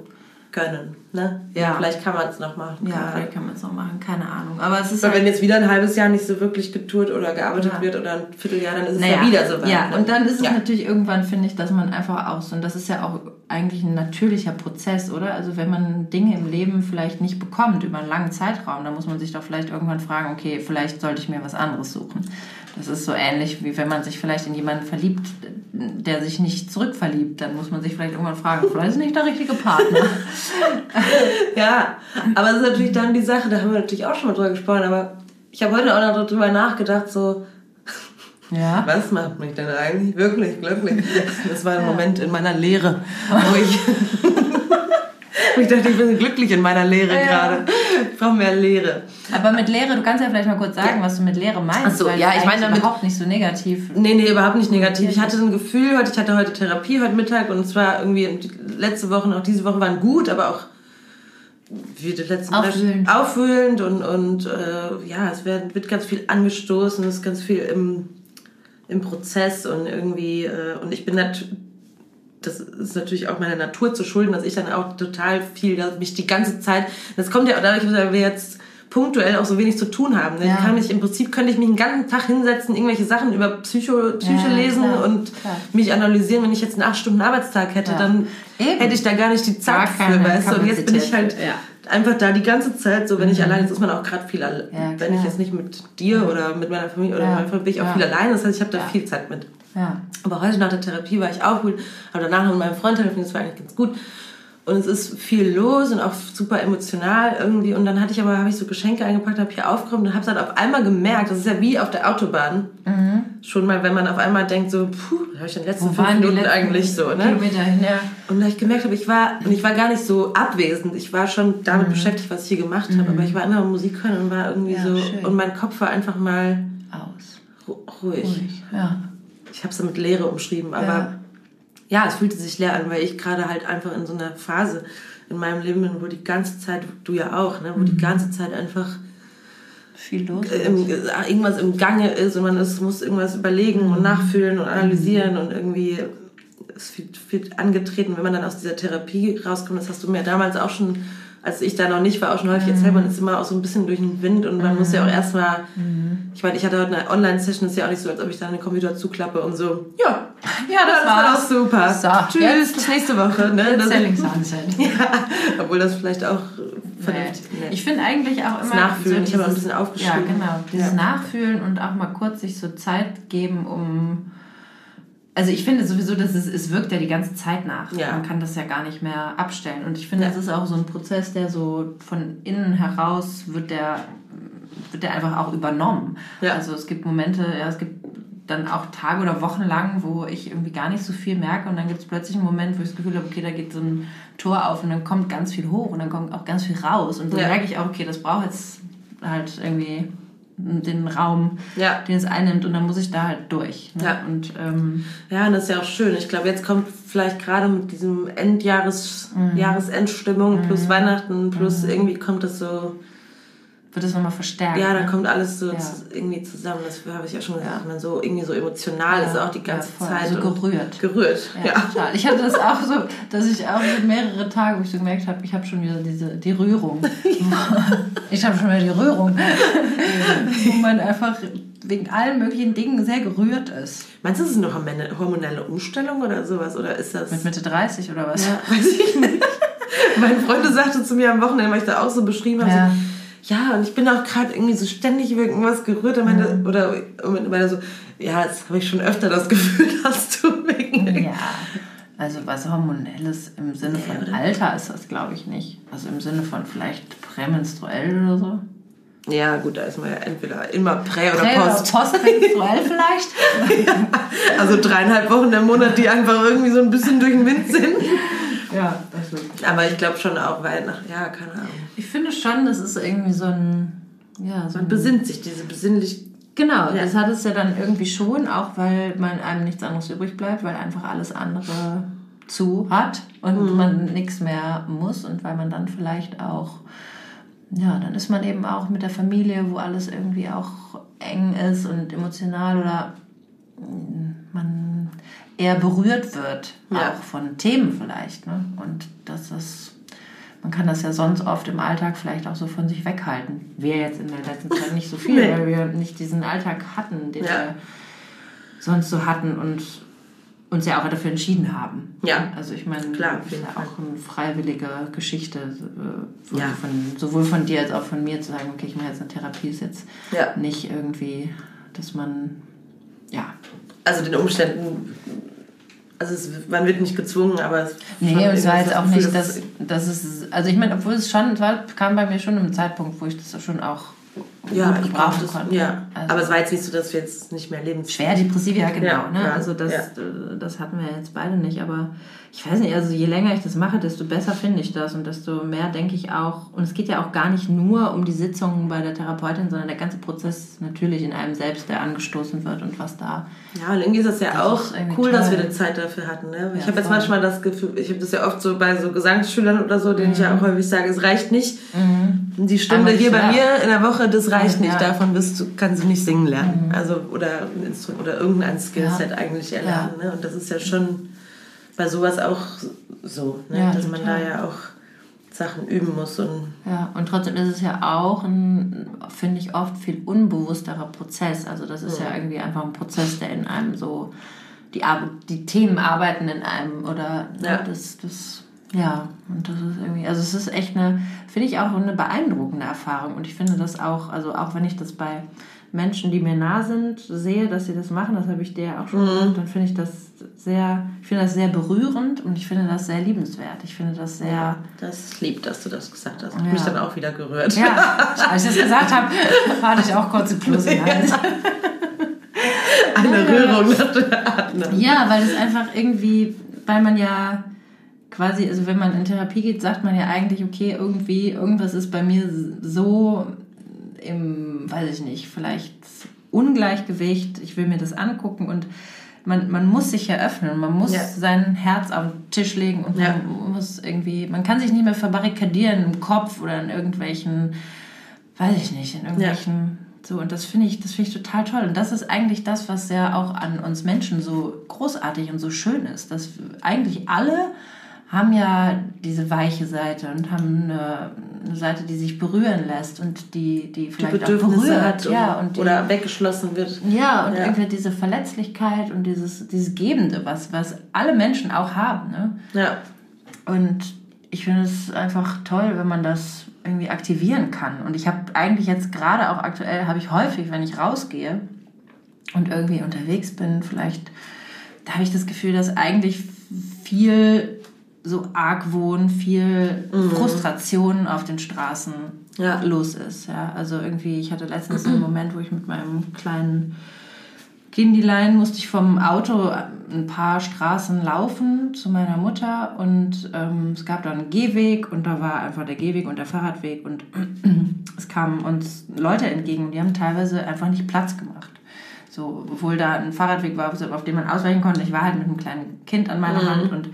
können, ne?
Ja.
Vielleicht kann man es noch machen.
ja, vielleicht kann man es noch machen, keine Ahnung. Aber es ist
Weil
halt,
wenn jetzt wieder ein halbes Jahr nicht so wirklich getourt oder gearbeitet
Ja.
wird oder ein Vierteljahr, dann ist es
Naja,
ja wieder so weit.
Ja,
ne?
und dann ist es
Ja.
natürlich irgendwann, finde ich, dass man einfach aus, und das ist ja auch eigentlich ein natürlicher Prozess, oder? Also wenn man Dinge im Leben vielleicht nicht bekommt über einen langen Zeitraum, dann muss man sich doch vielleicht irgendwann fragen, okay, vielleicht sollte ich mir was anderes suchen. Das ist so ähnlich, wie wenn man sich vielleicht in jemanden verliebt, der sich nicht zurückverliebt, dann muss man sich vielleicht irgendwann fragen, vielleicht ist nicht der richtige Partner.
Ja, aber es ist natürlich dann die Sache, da haben wir natürlich auch schon mal drüber gesprochen, aber ich habe heute auch noch drüber nachgedacht, so,
Ja.
was macht mich denn eigentlich wirklich glücklich? Das war ein Moment in meiner Lehre, wo ich, ich dachte, ich bin glücklich in meiner Lehre
Ja.
gerade. Ich brauche mehr Lehre.
Aber mit Lehre, du kannst ja vielleicht mal kurz sagen,
Ja.
was du mit Lehre meinst.
Ach so, ja, ich meine damit-
überhaupt nicht so negativ.
Nee, nee, überhaupt nicht negativ. Ich hatte ein Gefühl, heute, ich hatte heute Therapie heute Mittag und zwar irgendwie die letzte Woche und auch diese Woche waren gut, aber auch wie die letzten
Aufwühlend.
aufwühlend und, und äh, ja, es wird, wird ganz viel angestoßen, es ist ganz viel im, im Prozess und irgendwie, äh, und ich bin natürlich, das ist natürlich auch meiner Natur zu schulden, dass ich dann auch total viel, dass mich die ganze Zeit, das kommt ja auch dadurch, dass wir jetzt punktuell auch so wenig zu tun haben. Ne?
Ja.
Ich kann mich, Im Prinzip könnte ich mich den ganzen Tag hinsetzen, irgendwelche Sachen über Psycho, Psyche
Ja,
lesen
klar,
und
klar.
mich analysieren. Wenn ich jetzt einen 8-Stunden-Arbeitstag hätte,
Ja.
dann
Eben.
hätte ich da gar nicht die Zeit für, weißt du. Und jetzt bin ich halt
ja.
Einfach da die ganze Zeit so, wenn ich allein, jetzt ist man auch gerade viel allein.
Ja,
wenn ich jetzt nicht mit dir oder mit meiner Familie oder
Ja.
meiner Familie bin ich auch
Ja.
viel allein. Das heißt, ich habe da
Ja.
viel Zeit mit. Aber heute nach der Therapie war ich auch gut, habe danach mit meinem Freund telefoniert, das war eigentlich ganz gut. Und es ist viel los und auch super emotional irgendwie. Und dann hatte ich aber, habe ich so Geschenke eingepackt, habe hier aufgeräumt und habe dann auf einmal gemerkt, das ist ja wie auf der Autobahn. Schon mal, wenn man auf einmal denkt so, puh, da habe ich in den letzten
Wo
fünf Minuten
letzten
eigentlich so, ne?
Kilometer hin? Ja.
Und da ich gemerkt habe, ich war, und ich war gar nicht so abwesend. Ich war schon damit beschäftigt, was ich hier gemacht habe. Aber ich war immer Musik hören und war irgendwie
Ja,
so,
schön.
und mein Kopf war einfach mal
Aus.
ruhig.
ruhig. Ja.
Ich habe es mit Leere umschrieben, aber ja. Ja. es fühlte sich leer an, weil ich gerade halt einfach in so einer Phase in meinem Leben bin, wo die ganze Zeit, du ja auch, ne, wo mhm. die ganze Zeit einfach
viel los
im, irgendwas im Gange ist und man ist, muss irgendwas überlegen und mhm. nachfühlen und analysieren mhm. und irgendwie es wird, wird angetreten, wenn man dann aus dieser Therapie rauskommt. Das hast du mir damals auch schon als ich da noch nicht war, auch schon häufig erzählt, man ist immer auch so ein bisschen durch den Wind und man mhm. muss ja auch erstmal, mhm. ich meine, ich hatte heute eine Online-Session, ist ja auch nicht so, als ob ich da den Computer zuklappe und so, ja, ja, das, das war auch super. So, Tschüss, bis nächste Woche. Ne? Das, Selling Sunset. ja, obwohl das vielleicht auch vernünftig
nee. Ich finde eigentlich auch immer... Das
Nachfühlen, so dieses, ich habe ein bisschen aufgeschrieben.
Ja, genau, dieses ja. Nachfühlen und auch mal kurz sich so Zeit geben, um also ich finde sowieso, dass es, es wirkt ja die ganze Zeit nach. Ja. Man kann das ja gar nicht mehr abstellen. Und ich finde, ja. das ist auch so ein Prozess, der so von innen heraus wird der, wird der einfach auch übernommen. Ja. Also es gibt Momente, ja, es gibt dann auch Tage oder Wochen lang, wo ich irgendwie gar nicht so viel merke und dann gibt es plötzlich einen Moment, wo ich das Gefühl habe, okay, da geht so ein Tor auf und dann kommt ganz viel hoch und dann kommt auch ganz viel raus und dann ja. merke ich auch, okay, das braucht jetzt halt irgendwie den Raum, ja. den es einnimmt und dann muss ich da halt durch. Ne?
Ja. Und, ähm, ja, und das ist ja auch schön. Ich glaube, jetzt kommt vielleicht gerade mit diesem Endjahres, mhm. Jahresendstimmung plus mhm. Weihnachten plus mhm. irgendwie kommt das so
wird es nochmal verstärkt.
Ja, dann ne? kommt alles so ja. irgendwie zusammen. Das habe ich ja schon gesagt. Ja. Man so irgendwie so emotional ja. ist auch die ganze Zeit.
So gerührt.
Gerührt, ja.
Total. Ich hatte das auch so, dass ich auch so mehrere Tage, wo ich so gemerkt habe, ich habe schon wieder diese, die Rührung. ich habe schon wieder die Rührung. wo man einfach wegen allen möglichen Dingen sehr gerührt ist.
Meinst du, das ist eine hormonelle Umstellung oder sowas? Oder ist das...
Mit Mitte 30 oder was?
Ja, weiß ich nicht. Meine Freundin sagte zu mir am Wochenende, weil ich da auch so beschrieben habe, so, ja, und ich bin auch gerade irgendwie so ständig über irgendwas gerührt. Und meine, mhm. Oder meine so, ja, das habe ich schon öfter das Gefühl, hast du wegen.
Ja, also was Hormonelles im Sinne von ja, Alter ist das, glaube ich, nicht. Also im Sinne von vielleicht prämenstruell oder so.
Ja, gut, da ist man ja entweder immer Prä- oder Prä Post.
Oder postmenstruell vielleicht.
ja, also dreieinhalb Wochen im Monat, die einfach irgendwie so ein bisschen durch den Wind sind.
Ja, das wirklich.
Aber ich glaube schon auch, weil nach, ja, keine Ahnung.
Ich finde schon, das ist irgendwie so ein, ja, so
Man besinnt sich, diese besinnlich.
Genau, ja. das hat es ja dann irgendwie schon, auch weil man einem nichts anderes übrig bleibt, weil einfach alles andere zu hat und mhm. man nichts mehr muss und weil man dann vielleicht auch, ja, dann ist man eben auch mit der Familie, wo alles irgendwie auch eng ist und emotional oder man eher berührt wird, ja. auch von Themen vielleicht. Ne? Und das ist, man kann das ja sonst oft im Alltag vielleicht auch so von sich weghalten. Wir jetzt in der letzten Zeit nicht so viel, nee. weil wir nicht diesen Alltag hatten, den ja. wir sonst so hatten und uns ja auch dafür entschieden haben.
Ja.
Also ich meine, klar, das ist ja auch eine freiwillige Geschichte, äh, ja. von, sowohl von dir als auch von mir zu sagen, okay, ich mache jetzt eine Therapie, ist jetzt ja. nicht irgendwie, dass man
also den Umständen, also es, man wird nicht gezwungen, aber es
Nee, und es war jetzt auch nicht, dass, dass es, also ich meine, obwohl es schon, es war, kam bei mir schon im Zeitpunkt, wo ich das schon auch
ja, gut gebrauchen konnte. Ja. Also aber es war jetzt nicht so, dass wir jetzt nicht mehr leben.
Schwer depressiv, ja genau. Ja, ne? Ja, also das, ja. Äh, das hatten wir jetzt beide nicht, aber ich weiß nicht, also je länger ich das mache, desto besser finde ich das und desto mehr denke ich auch, und es geht ja auch gar nicht nur um die Sitzungen bei der Therapeutin, sondern der ganze Prozess natürlich in einem selbst, der angestoßen wird und was da.
Ja, und irgendwie ist das ja das auch cool, toll. dass wir die Zeit dafür hatten. Ne? Ich habe jetzt manchmal das Gefühl, ich habe das ja oft so bei so Gesangsschülern oder so, denen mhm. ich ja auch mhm. häufig sage, es reicht nicht. Mhm. Die Stunde hier bei mir in der Woche, das reicht nicht. Davon bist du, kannst du nicht singen lernen. Mhm. Also, oder, oder irgendein Skillset eigentlich erlernen. Ne? Und das ist ja schon bei sowas auch so, ne? ja, dass man da ja auch Sachen üben muss. Und
ja, und trotzdem ist es ja auch ein, finde ich, oft viel unbewussterer Prozess. Also das ist ja. ja irgendwie einfach ein Prozess, der in einem so, die, die Themen arbeiten in einem oder ne, ja. das, das, ja, und das ist irgendwie, also es ist echt eine, finde ich auch eine beeindruckende Erfahrung. Und ich finde das auch, also auch wenn ich das bei Menschen, die mir nah sind, sehe, dass sie das machen, das habe ich dir auch schon mhm. gesagt, dann finde ich das sehr, ich finde das sehr berührend und ich finde das sehr liebenswert. Ich finde das sehr. Ja,
das ist lieb, dass du das gesagt hast. Ja. Mich dann auch wieder gerührt.
Ja, als ich das gesagt habe, hatte ich auch kurz im Plus im Hals.
Eine Rührung nach der anderen.
Ja, weil es einfach irgendwie, weil man ja quasi, also wenn man in Therapie geht, sagt man ja eigentlich, okay, irgendwie, irgendwas ist bei mir so im, weiß ich nicht, vielleicht Ungleichgewicht, ich will mir das angucken und man, man muss sich ja öffnen, man muss
Ja.
sein Herz auf den Tisch legen und
Ja.
man muss irgendwie, man kann sich nicht mehr verbarrikadieren im Kopf oder in irgendwelchen, weiß ich nicht, in irgendwelchen, so und das finde ich, das finde ich total toll und das ist eigentlich das, was ja auch an uns Menschen so großartig und so schön ist, dass eigentlich alle haben ja diese weiche Seite und haben eine, eine Seite, die sich berühren lässt und die, die
Die
vielleicht auch
Bedürfnisse
berührt,
hat
ja,
und,
und die,
oder weggeschlossen wird.
ja, und
Ja.
irgendwie diese Verletzlichkeit und dieses, dieses Gebende, was, was alle Menschen auch haben. Ne?
Ja.
Und ich finde es einfach toll, wenn man das irgendwie aktivieren kann. Und ich habe eigentlich jetzt gerade auch aktuell, habe ich häufig, wenn ich rausgehe und irgendwie unterwegs bin, vielleicht, da habe ich das Gefühl, dass eigentlich viel so Argwohn, viel Frustration auf den Straßen
Ja.
los ist. Ja? Also irgendwie, ich hatte letztens einen Moment, wo ich mit meinem kleinen Kindilein musste ich vom Auto ein paar Straßen laufen zu meiner Mutter und ähm, es gab da einen Gehweg und da war einfach der Gehweg und der Fahrradweg und es kamen uns Leute entgegen und die haben teilweise einfach nicht Platz gemacht. So, obwohl da ein Fahrradweg war, auf dem man ausweichen konnte. Ich war halt mit einem kleinen Kind an meiner Hand und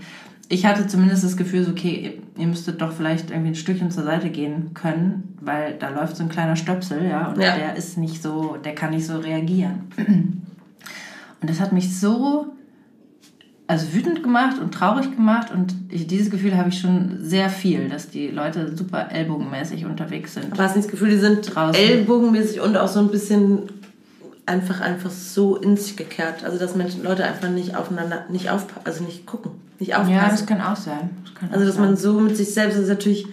ich hatte zumindest das Gefühl, so, okay, ihr müsstet doch vielleicht irgendwie ein Stückchen zur Seite gehen können, weil da läuft so ein kleiner Stöpsel, ja, und
Ja.
der ist nicht so, der kann nicht so reagieren. Und das hat mich so also wütend gemacht und traurig gemacht und ich, dieses Gefühl habe ich schon sehr viel, dass die Leute super ellbogenmäßig unterwegs sind.
Aber hast du nicht das Gefühl, die sind
Draußen.
ellbogenmäßig und auch so ein bisschen einfach einfach so in sich gekehrt. Also dass Menschen, Leute einfach nicht aufeinander, nicht aufpassen, also nicht gucken, nicht aufpassen.
Ja, das kann auch sein. Das kann
also dass
sein.
man so mit sich selbst ist natürlich.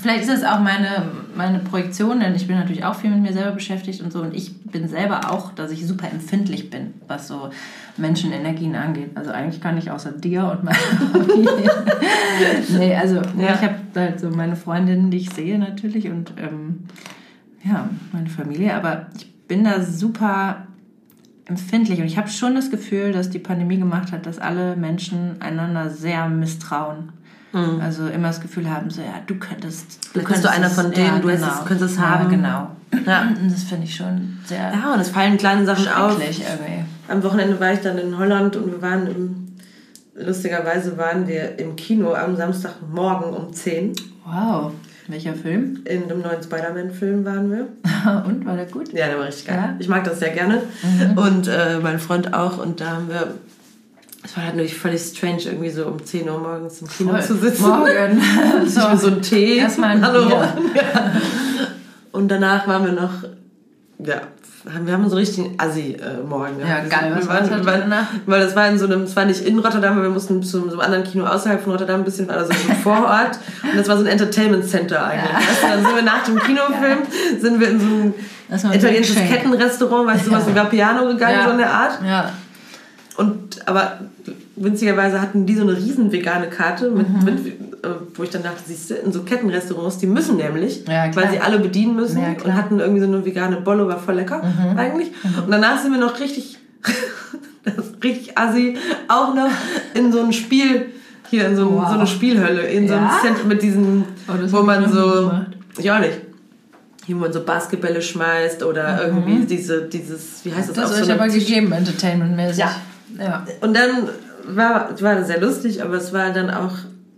Vielleicht ist es auch meine, meine Projektion, denn ich bin natürlich auch viel mit mir selber beschäftigt und so. Und ich bin selber auch, dass ich super empfindlich bin, was so Menschenenergien angeht. Also eigentlich kann ich außer dir und meiner Familie. nee, also
Ja.
ich habe halt so meine Freundinnen, die ich sehe natürlich und ähm, ja, meine Familie. Aber ich bin da super empfindlich und ich habe schon das Gefühl, dass die Pandemie gemacht hat, dass alle Menschen einander sehr misstrauen. Also immer das Gefühl haben, so ja, du könntest, du
bist du einer von denen, du hättest es- könntest es haben.
Ja, genau.
Ja.
Das finde ich schon sehr
Ja, und es fallen kleine Sachen auf.
irgendwie.
Am Wochenende war ich dann in Holland und wir waren im, lustigerweise waren wir im Kino am Samstagmorgen um 10.
Wow, welcher Film?
In dem neuen Spider-Man-Film waren wir.
Und, war der gut?
Ja, der war richtig geil.
Ja? Mhm.
Ich mag das sehr gerne. Und äh, mein Freund auch. Und da haben wir. Es war halt natürlich völlig strange, irgendwie so um 10 Uhr morgens im Kino
Voll.
zu sitzen.
Morgen.
so. Ich so einen Tee.
Erstmal ein
Hallo. Ja. Und danach waren wir noch. Ja, wir haben so richtig einen Assi-Morgen
Ja,
gehabt.
geil. Was war das?
Weil das war in so einem, es war nicht in Rotterdam, aber wir mussten zu so einem anderen Kino außerhalb von Rotterdam ein bisschen, also so vor Ort. Und das war so ein Entertainment Center eigentlich. Weißt du, dann sind wir nach dem Kinofilm, sind wir in so ein
ein
italienisches
Milkshake.
Kettenrestaurant, weißt du, was wie Vapiano gegangen,
Ja.
so in der Art.
Ja.
Und aber winzigerweise hatten die so eine riesen vegane Karte, mit,
Mhm.
mit, äh, wo ich dann dachte, siehst du, in so Kettenrestaurants, die müssen nämlich,
Ja,
weil sie alle bedienen müssen
Ja. Mhm.
und hatten irgendwie so eine vegane Bolle, war voll lecker eigentlich. Und danach sind wir noch richtig, das richtig assi, auch noch in so ein Spiel, hier in so, ein,
Wow.
so eine Spielhölle, in so einem
Ja?
Center mit diesen,
Oh, das
wo man so, ich auch nicht. Hier, wo man so Basketbälle schmeißt oder irgendwie diese, dieses, wie heißt das,
Mhm. Das ist
so
aber gegeben, entertainmentmäßig.
Ja.
Ja.
und dann war, war sehr lustig, aber es war dann auch,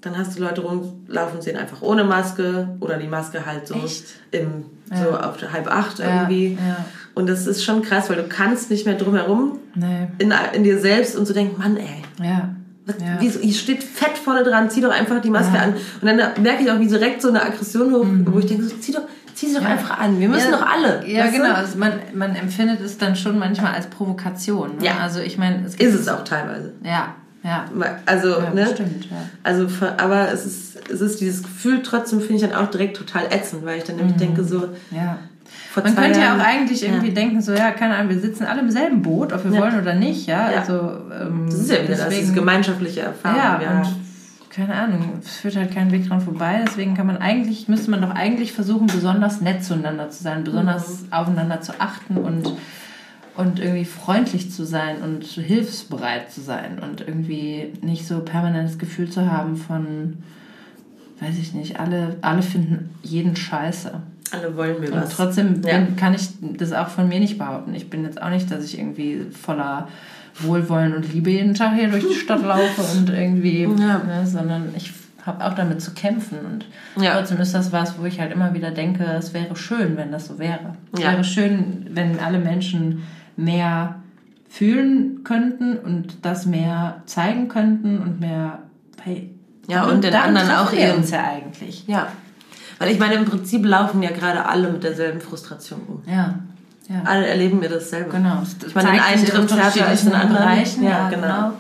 dann hast du Leute rumlaufen sehen, einfach ohne Maske oder die Maske halt so
Echt?
im, so auf halb acht
Ja,
irgendwie.
ja.
Und das ist schon krass, weil du kannst nicht mehr drumherum
Nee.
in, in dir selbst und so denken, Mann, ey,
Ja.
was,
Ja.
wieso, hier steht fett vorne dran, zieh doch einfach die Maske
Ja.
an. Und dann merke ich auch, wie direkt so eine Aggression hoch, wo ich denke, so, zieh doch, zieh sie doch
Mhm. Ja.
einfach an. Wir müssen
ja,
doch alle.
Ja, genau. Also man, man empfindet es dann schon manchmal als Provokation. Ne?
Ja.
Also ich meine, es
Ist es auch teilweise.
Ja, ja.
Also,
ja
ne?
Stimmt, ja.
Also, aber es ist, es ist dieses Gefühl trotzdem, finde ich dann auch direkt total ätzend, weil ich dann nämlich denke, so,
ja. Man könnte ja
Jahren,
auch eigentlich irgendwie
Ja.
denken, so, ja, keine Ahnung, wir sitzen alle im selben Boot, ob wir
Ja.
wollen oder nicht, ja.
Ja.
Also, ähm,
Das ist ja wieder das, diese gemeinschaftliche Erfahrung.
Ja,
Ja,
und keine Ahnung, es führt halt keinen Weg dran vorbei. Deswegen kann man eigentlich, müsste man doch eigentlich versuchen, besonders nett zueinander zu sein, besonders
Mhm.
aufeinander zu achten und, und irgendwie freundlich zu sein und hilfsbereit zu sein und irgendwie nicht so permanent das Gefühl zu haben von, weiß ich nicht, alle, alle finden jeden scheiße.
Alle wollen mir
Und
was.
trotzdem
Ja.
bin, kann ich das auch von mir nicht behaupten. Ich bin jetzt auch nicht, dass ich irgendwie voller Wohlwollen und Liebe jeden Tag hier durch die Stadt laufe und irgendwie,
Ja.
ne, sondern ich habe auch damit zu kämpfen. Und
Ja.
trotzdem ist das was, wo ich halt immer wieder denke, es wäre schön, wenn das so wäre. Es
Ja.
wäre schön, wenn alle Menschen mehr fühlen könnten und das mehr zeigen könnten und mehr bei
Ja, und den anderen auch
eben. uns ja eigentlich.
Ja. Weil ich meine, im Prinzip laufen ja gerade alle mit derselben Frustration rum.
Ja. ja.
Alle erleben wir dasselbe.
Genau.
Ich meine, den einen trifft härter als den anderen.
Bereichen,
Ja,
ja,
genau.
genau.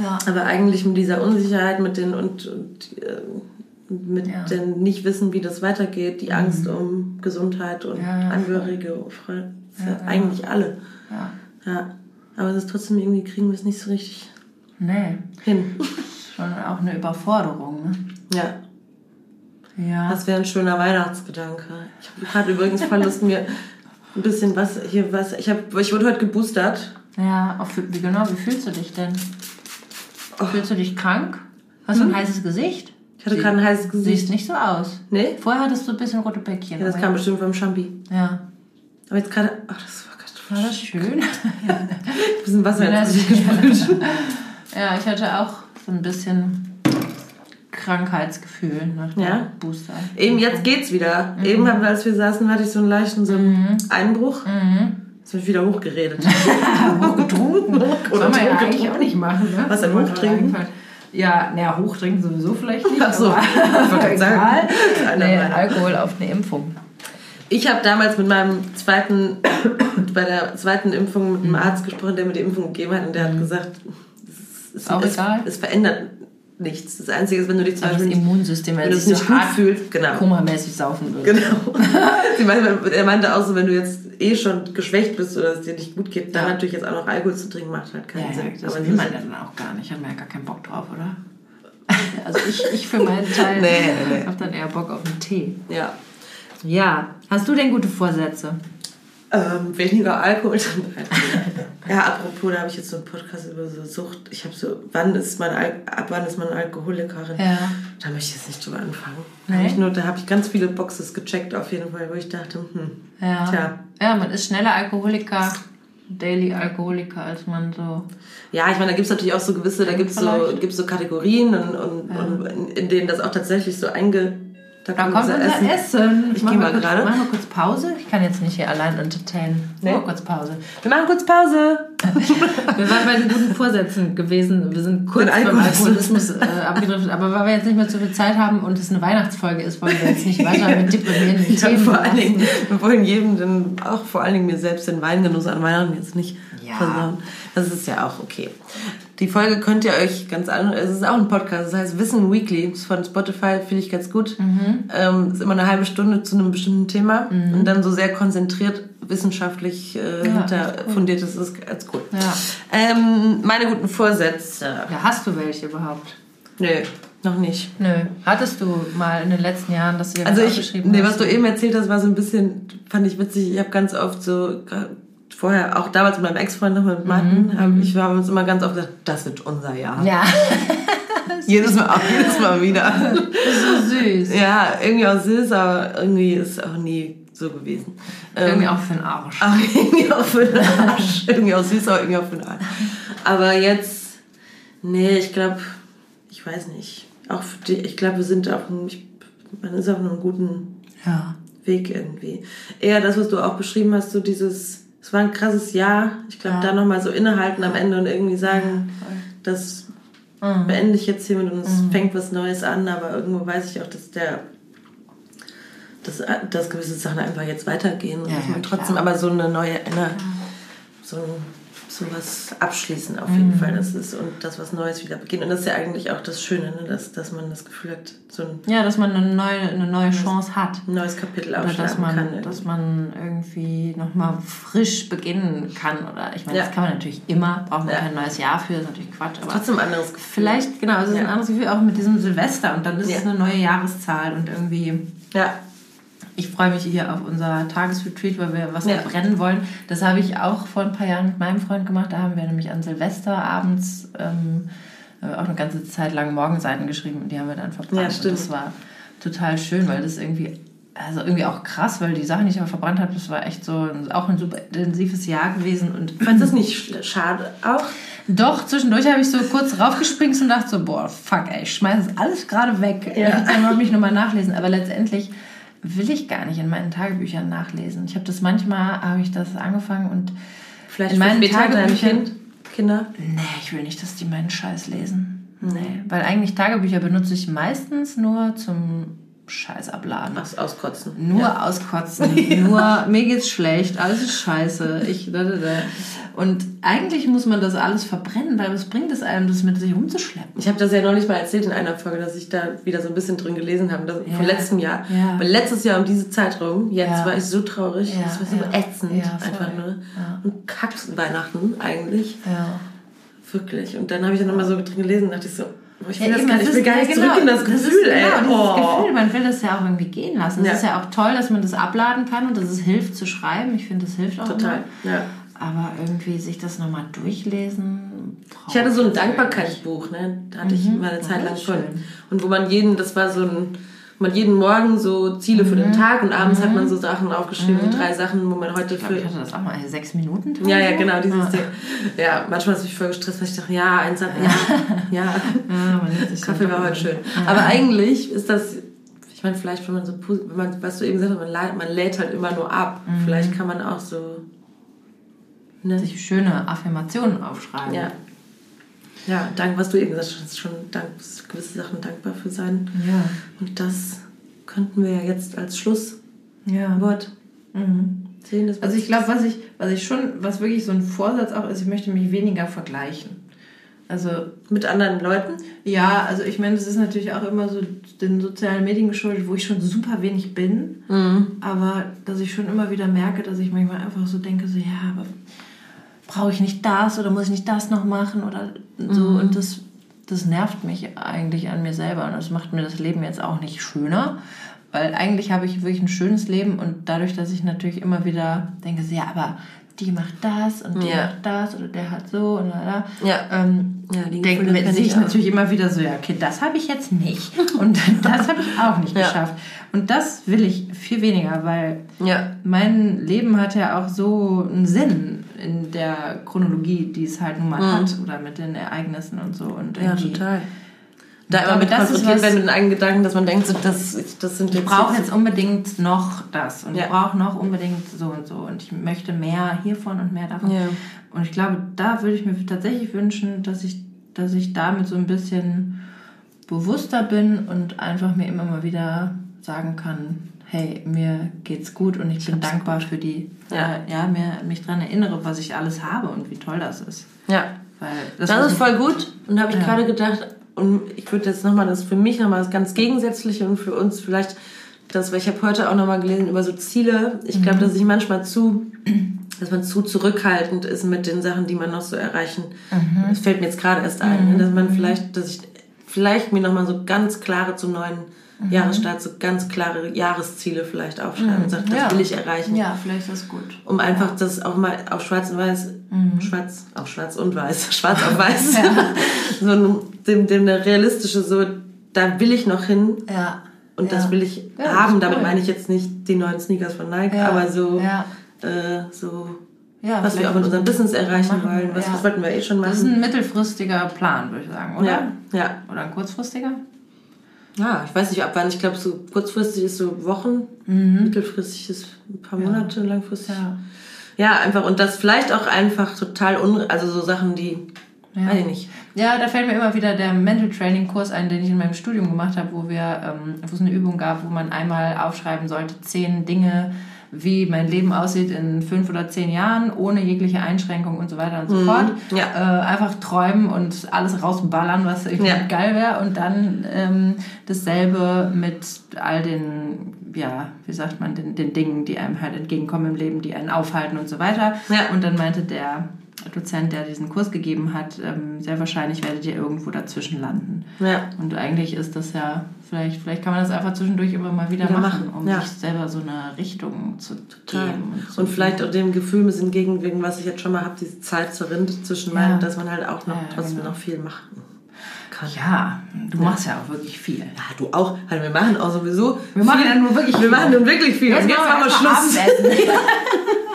Ja.
Aber eigentlich mit dieser Unsicherheit, mit den und, und äh, mit
Ja. Mhm.
dem Nicht-Wissen, wie das weitergeht, die Angst um Gesundheit und Angehörige, Fre-
Ja, ja.
eigentlich alle.
ja.
Ja. Aber es ist trotzdem irgendwie, kriegen wir es nicht so richtig
Nee,
hin.
schon auch eine Überforderung. Ne?
Ja.
Ja.
Das wäre ein schöner Weihnachtsgedanke. Ich habe gerade übrigens voll Lust, mir ein bisschen was hier was. Ich, hab, ich wurde heute geboostert.
Ja, für, wie genau, wie fühlst du dich denn?
Oh.
Fühlst du dich krank? Hast du ein heißes Gesicht?
Hm? Ich hatte gerade ein heißes Gesicht.
Siehst nicht so aus.
Nee?
Vorher hattest du ein bisschen rote Bäckchen.
Ja, das kam bestimmt vom Champi.
Ja.
Aber jetzt gerade. Ach, das war gerade.
War das schön?
Ein bisschen Wasser
Ja,
ins Gesicht gesprüht.
ja, ich hatte auch so ein bisschen Krankheitsgefühl nach dem
Ja?
Booster.
Eben jetzt geht's wieder.
Mhm.
Eben, als wir saßen, hatte ich so einen leichten so einen Einbruch.
Mhm.
Jetzt bin ich wieder hochgeredet.
Hochgetrunken?
Oder
man ja eigentlich auch nicht machen, ne?
Was denn, hochtrinken?
Ja, naja, hochtrinken sowieso vielleicht nicht.
Ach so, ich wollte sagen.
egal. Nee. Alkohol auf eine Impfung.
Ich habe damals mit meinem zweiten, bei der zweiten Impfung mit einem Arzt gesprochen, der mir die Impfung gegeben hat und der hat gesagt, es,
Mhm. Auch
es,
egal?
es verändert nichts. Das Einzige ist, wenn du dich zum
Aber das
Beispiel nicht,
Immunsystem,
wenn
wenn
du
es
nicht
so
gut fühlst, genau.
komamäßig saufen würde.
Genau. Er meinte auch so, wenn du jetzt eh schon geschwächt bist oder es dir nicht gut geht, dann
Ja.
natürlich jetzt auch noch Alkohol zu trinken, macht halt keinen
Ja, ja,
Sinn.
das
Aber
will man
das-
ja dann auch gar nicht. Hat man ja gar keinen Bock drauf, oder? Also ich, ich für meinen Teil
Nee, nee, nee.
habe dann eher Bock auf einen Tee.
ja.
Ja, hast du denn gute Vorsätze?
Ähm, weniger Alkohol. ja, apropos, da habe ich jetzt so einen Podcast über so Sucht. Ich habe so, wann ist man, Al ab wann ist man Alkoholikerin?
Ja.
Da möchte ich jetzt nicht drüber anfangen.
Nee?
Hab ich nur, da habe ich ganz viele Boxes gecheckt auf jeden Fall, wo ich dachte, hm,
Ja.
Tja.
Ja, man ist schneller Alkoholiker, Daily Alkoholiker, als man so.
Ja, ich meine, da gibt es natürlich auch so gewisse, da gibt es so, gibt's so Kategorien und, und, und in, in denen das auch tatsächlich so einge...
Da kommt unser Essen.
Ich
mach
geh mal
kurz-
gerade.
Machen wir kurz Pause. Ich kann jetzt nicht hier allein entertainen.
Nee?
Machen wir kurz Pause.
Wir machen kurz Pause.
Wir waren bei den guten Vorsätzen gewesen. Wir sind kurz beim
Alkoholismus.
Äh, abgedriftet. Aber weil wir jetzt nicht mehr so viel Zeit haben und es eine Weihnachtsfolge ist, wollen wir jetzt nicht weiter mit deprimierenden
Ja,
Themen
vor allen. Dingen, wir wollen jedem, den, auch vor allen Dingen mir selbst, den Weingenuss an Weihnachten jetzt nicht
Ja.
versauen. Das ist ja auch okay. Die Folge könnt ihr euch ganz an, es ist auch ein Podcast, das heißt Wissen Weekly, das ist von Spotify, finde ich ganz gut.
Mhm.
Ähm, ist immer eine halbe Stunde zu einem bestimmten Thema und dann so sehr konzentriert, wissenschaftlich äh,
Ja,
hinter
ist cool.
fundiert, das ist ganz cool.
Ja.
Ähm, meine guten Vorsätze.
ja, hast du welche überhaupt?
Nö, noch nicht.
Nö. Hattest du mal in den letzten Jahren, dass du dir
Also
was
ich,
aufgeschrieben
nee,
hast?
was du eben erzählt hast, war so ein bisschen, fand ich witzig. Ich habe ganz oft so, vorher, auch damals mit meinem Ex-Freund noch mit Martin, hab, ich habe uns immer ganz oft gesagt, das wird unser Jahr.
Ja,
Jedes Mal, auch jedes Mal wieder.
das ist so süß.
ja, irgendwie auch süß, aber irgendwie ist es auch nie so gewesen. Ähm,
Irgendwie auch für den Arsch.
Ach, irgendwie auch für den Arsch. irgendwie auch süß, aber irgendwie auch für den Arsch. Aber jetzt, nee, ich glaube, ich weiß nicht. Auch für die, ich glaube, wir sind auf einem, ich, man ist auf einem guten
Ja.
Weg irgendwie. Eher das, was du auch beschrieben hast, so dieses, es war ein krasses Jahr. Ich glaube,
Ja.
da nochmal so innehalten am Ende und irgendwie sagen, das beende ich jetzt hiermit und es fängt was Neues an, aber irgendwo weiß ich auch, dass der dass, dass gewisse Sachen einfach jetzt weitergehen und
Ja,
dass
ja,
man trotzdem
klar.
aber so eine neue, eine, so, so was abschließen auf jeden
Mhm.
Fall das ist und das was Neues wieder beginnt. Und das ist ja eigentlich auch das Schöne, ne? dass, dass man das Gefühl hat, so ein
Ja, dass man eine neue, eine neue Chance hat.
neues Kapitel
Oder
aufschlagen
dass man,
kann.
dass man irgendwie nochmal frisch beginnen kann. Oder ich meine,
Ja.
das kann man natürlich immer, braucht man
Ja.
kein neues Jahr für, ist natürlich Quatsch. Aber
Trotzdem ein anderes Gefühl.
vielleicht, genau, es ist ein
Ja.
anderes Gefühl auch mit diesem Silvester und dann ist es eine neue Jahreszahl und irgendwie.
Ja,
Ich freue mich hier auf unser Tagesretreat, weil wir was
Ja.
verbrennen wollen. Das habe ich auch vor ein paar Jahren mit meinem Freund gemacht. Da haben wir nämlich an Silvester abends ähm, wir auch eine ganze Zeit lang Morgenseiten geschrieben und die haben wir dann verbrannt.
Ja,
und
stimmt.
das war total schön, weil das irgendwie also irgendwie auch krass, weil die Sachen, die ich aber verbrannt habe, das war echt so ein, auch ein super intensives Jahr gewesen. Und
Fandest du das nicht schade auch?
Doch, zwischendurch habe ich so kurz raufgespringt und dachte so, boah, fuck, ey, ich schmeiß das alles gerade weg. Ja. Dann wollte ich nochmal nachlesen. Aber letztendlich will ich gar nicht in meinen Tagebüchern nachlesen. Ich habe das manchmal, habe ich das angefangen und
Vielleicht in meinen Tagebüchern... Kind, Kinder?
Nee, ich will nicht, dass die meinen Scheiß lesen. Nee, weil eigentlich Tagebücher benutze ich meistens nur zum Scheiß abladen.
Aus, auskotzen.
Nur ja. auskotzen. nur mir geht's schlecht, alles ist scheiße. Ich, da, da, da. Und eigentlich muss man das alles verbrennen, weil was bringt es einem, das mit sich umzuschleppen?
Ich habe das ja noch nicht mal erzählt in einer Folge, dass ich da wieder so ein bisschen drin gelesen habe, das, ja. von letztem Jahr. Ja. Weil letztes Jahr um diese Zeit rum, jetzt ja. war ich so traurig, ja. das war so ätzend, einfach nur. Und kacks Weihnachten eigentlich. Ja. Wirklich. Und dann habe ich dann nochmal so drin gelesen und dachte ich so, ich will, ja, das gar, ich will gar nicht genau, zurück in das Gefühl, das ey.
Genau, oh. Gefühl, man will das ja auch irgendwie gehen lassen. Es ja. ist ja auch toll, dass man das abladen kann und dass es hilft zu schreiben. Ich finde, das hilft auch
Total, immer. ja.
Aber irgendwie sich das nochmal durchlesen.
Ich hatte so ein Dankbarkeitsbuch, ne? Da hatte mhm. ich mal eine Zeit lang schon. Und wo man jeden, das war so ein man jeden Morgen so Ziele für den mhm. Tag und abends hat man mhm. so Sachen aufgeschrieben, mhm. drei Sachen, wo man heute
ich glaub, für. Ich hatte das auch mal, sechs Minuten.
Ja, ja, genau, dieses ah. Ding. Ja, manchmal ist mich voll gestresst, weil ich dachte, ja, eins hat, ja, ja. ja Kaffee war heute schön. Aber eigentlich ist das, ich meine, vielleicht, wenn man so, wenn man, was du eben gesagt hast, man, man lädt halt immer nur ab. Mhm. Vielleicht kann man auch so.
Ne? Sich schöne Affirmationen aufschreiben.
Ja. Ja, dank, was du eben gesagt hast, schon dank, gewisse Sachen dankbar für sein.
Ja.
Und das könnten wir ja jetzt als Schlusswort
ja. mhm. sehen. also ich glaube, was ich, was ich schon, was wirklich so ein Vorsatz auch ist, ich möchte mich weniger vergleichen. Also
mit anderen Leuten?
Ja, also ich meine, das ist natürlich auch immer so den sozialen Medien geschuldet, wo ich schon super wenig bin. Mhm. Aber dass ich schon immer wieder merke, dass ich manchmal einfach so denke, so ja, aber brauche ich nicht das oder muss ich nicht das noch machen oder so. Mhm. Und das, das nervt mich eigentlich an mir selber und das macht mir das Leben jetzt auch nicht schöner. Weil eigentlich habe ich wirklich ein schönes Leben und dadurch, dass ich natürlich immer wieder denke, ja, aber die macht das und die ja. macht das oder der hat so und da.
Ja.
Ähm, ja, denke sehe ich natürlich immer wieder so, ja, okay, das habe ich jetzt nicht und das habe ich auch nicht ja. geschafft. Und das will ich viel weniger, weil
ja.
mein Leben hat ja auch so einen Sinn in der Chronologie, die es halt nun mal mhm. hat oder mit den Ereignissen und so. Und
ja, total. Da immer mit konfrontiert werden mit den eigenen Gedanken, dass man denkt, so, das, das sind
jetzt... Ich brauche jetzt unbedingt noch das und ja. ich brauche noch unbedingt so und so und ich möchte mehr hiervon und mehr davon.
Ja.
Und ich glaube, da würde ich mir tatsächlich wünschen, dass ich, dass ich damit so ein bisschen bewusster bin und einfach mir immer mal wieder sagen kann, hey, mir geht's gut und ich, ich bin dankbar für die, ja, äh, ja mir, mich daran erinnere, was ich alles habe und wie toll das ist.
Ja. Weil das, das ist voll gut. Und da habe ich ja. gerade gedacht, und ich würde jetzt nochmal das für mich nochmal das ganz Gegensätzliche und für uns vielleicht das, weil ich habe heute auch nochmal gelesen über so Ziele. Ich glaube, mhm. dass ich manchmal zu, dass man zu zurückhaltend ist mit den Sachen, die man noch so erreichen. Mhm. Das fällt mir jetzt gerade erst ein, mhm. dass man vielleicht, dass ich vielleicht mir nochmal so ganz klare zum neuen mhm. Jahresstart so ganz klare Jahresziele vielleicht aufschreiben mhm. und sagt, das ja. will ich erreichen.
Ja, vielleicht ist das gut.
Um einfach das auch mal auf schwarz und weiß, mhm. schwarz, auf schwarz und weiß, schwarz auf weiß, so dem, dem eine realistische, so, da will ich noch hin.
Ja.
Und ja. das will ich ja, haben. Damit meine ich jetzt nicht die neuen Sneakers von Nike, aber so, äh, so ja, was wir auch in unserem Business erreichen machen, wollen. Was, ja. was wollten wir eh schon machen?
Das ist ein mittelfristiger Plan, würde ich sagen, oder?
Ja. ja.
Oder ein kurzfristiger?
Ja, ich weiß nicht, ab wann. Ich glaube, so kurzfristig ist so Wochen, mhm. mittelfristig ist ein paar Monate, ja. langfristig. Ja. ja, einfach. Und das vielleicht auch einfach total, un also so Sachen, die, ja. weiß ich nicht.
Ja, da fällt mir immer wieder der Mental Training Kurs ein, den ich in meinem Studium gemacht habe, wo wir, ähm, wo es eine Übung gab, wo man einmal aufschreiben sollte, zehn Dinge, wie mein Leben aussieht in fünf oder zehn Jahren, ohne jegliche Einschränkung und so weiter und so mhm. fort.
Ja.
Äh, einfach träumen und alles rausballern, was irgendwie ja. geil wäre. Und dann ähm, dasselbe mit all den, ja, wie sagt man, den, den Dingen, die einem halt entgegenkommen im Leben, die einen aufhalten und so weiter.
Ja.
Und dann meinte der Dozent, der diesen Kurs gegeben hat, ähm, sehr wahrscheinlich werdet ihr irgendwo dazwischen landen.
Ja.
Und eigentlich ist das ja, vielleicht, vielleicht kann man das einfach zwischendurch immer mal wieder, wieder machen, um ja. sich selber so eine Richtung zu geben.
Und, und vielleicht auch dem Gefühl ein bisschen entgegenwirken, was ich jetzt schon mal habe, diese Zeit zur Rinde zwischen ja. meinen, dass man halt auch noch trotzdem genau. noch viel macht. kann.
Ja, du machst ja auch wirklich viel.
Ja, du auch. Also wir machen auch sowieso.
Wir machen
viel.
ja nur wirklich
Wir
viel.
machen nun wirklich viel. Und jetzt machen wir Schluss.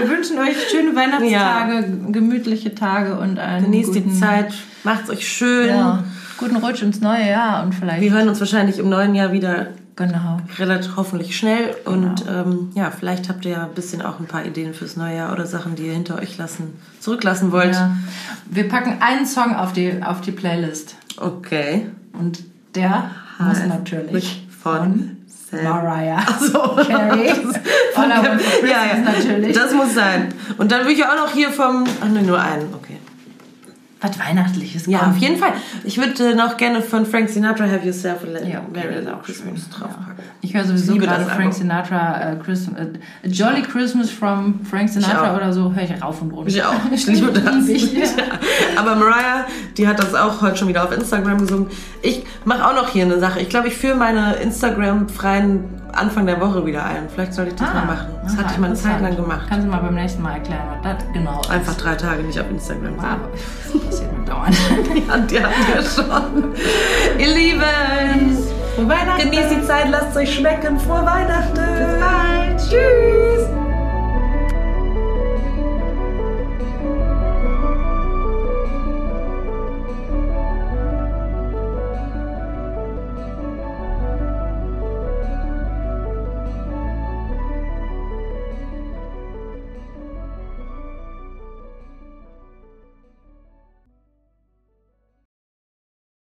Wir wünschen euch schöne Weihnachtstage, gemütliche Tage und einen
Genießt die
guten,
Zeit, macht's euch schön.
Ja, guten Rutsch ins neue Jahr und vielleicht
Wir hören uns wahrscheinlich im neuen Jahr wieder
genau.
relativ hoffentlich schnell. Und ähm, ja, vielleicht habt ihr ja ein bisschen auch ein paar Ideen fürs neue Jahr oder Sachen, die ihr hinter euch lassen, zurücklassen wollt.
Ja. Wir packen einen Song auf die, auf die Playlist.
Okay.
Und der muss
Heißt
natürlich
von Sam.
Mariah
So.
Carey. All I Want for Christmas
ja, ja.
natürlich.
Das muss sein. Und dann würde ich auch noch hier vom. Ach ne, nur einen. Okay.
Was Weihnachtliches.
Ja,
kommt.
auf jeden Fall. Ich würde noch gerne von Frank Sinatra Have Yourself a
Ja, okay,
Little
auch
Christmas draufpacken.
Ich höre sowieso
liebe
gerade
das
Frank
Album.
Sinatra, äh, Christmas, äh, A Jolly Christmas from Frank Sinatra oder so, höre ich rauf und runter.
Ich auch. Ich liebe das.
Ich, ja.
Aber Mariah, die hat das auch heute schon wieder auf Instagram gesungen. Ich mache auch noch hier eine Sache. Ich glaube, ich führe meine Instagram-freien Anfang der Woche wieder ein. Vielleicht soll ich das mal machen. Das
aha,
hatte ich mal eine Zeit lang gemacht.
Kannst du mal beim nächsten Mal erklären, was das genau ist.
Einfach drei Tage nicht auf Instagram sein.
Aber das passiert mir dauernd.
Ja, die hatten wir schon. Ihr Lieben,
Frohe Weihnachten.
genießt die Zeit, lasst es euch schmecken. Frohe Weihnachten. Bis bald. Tschüss.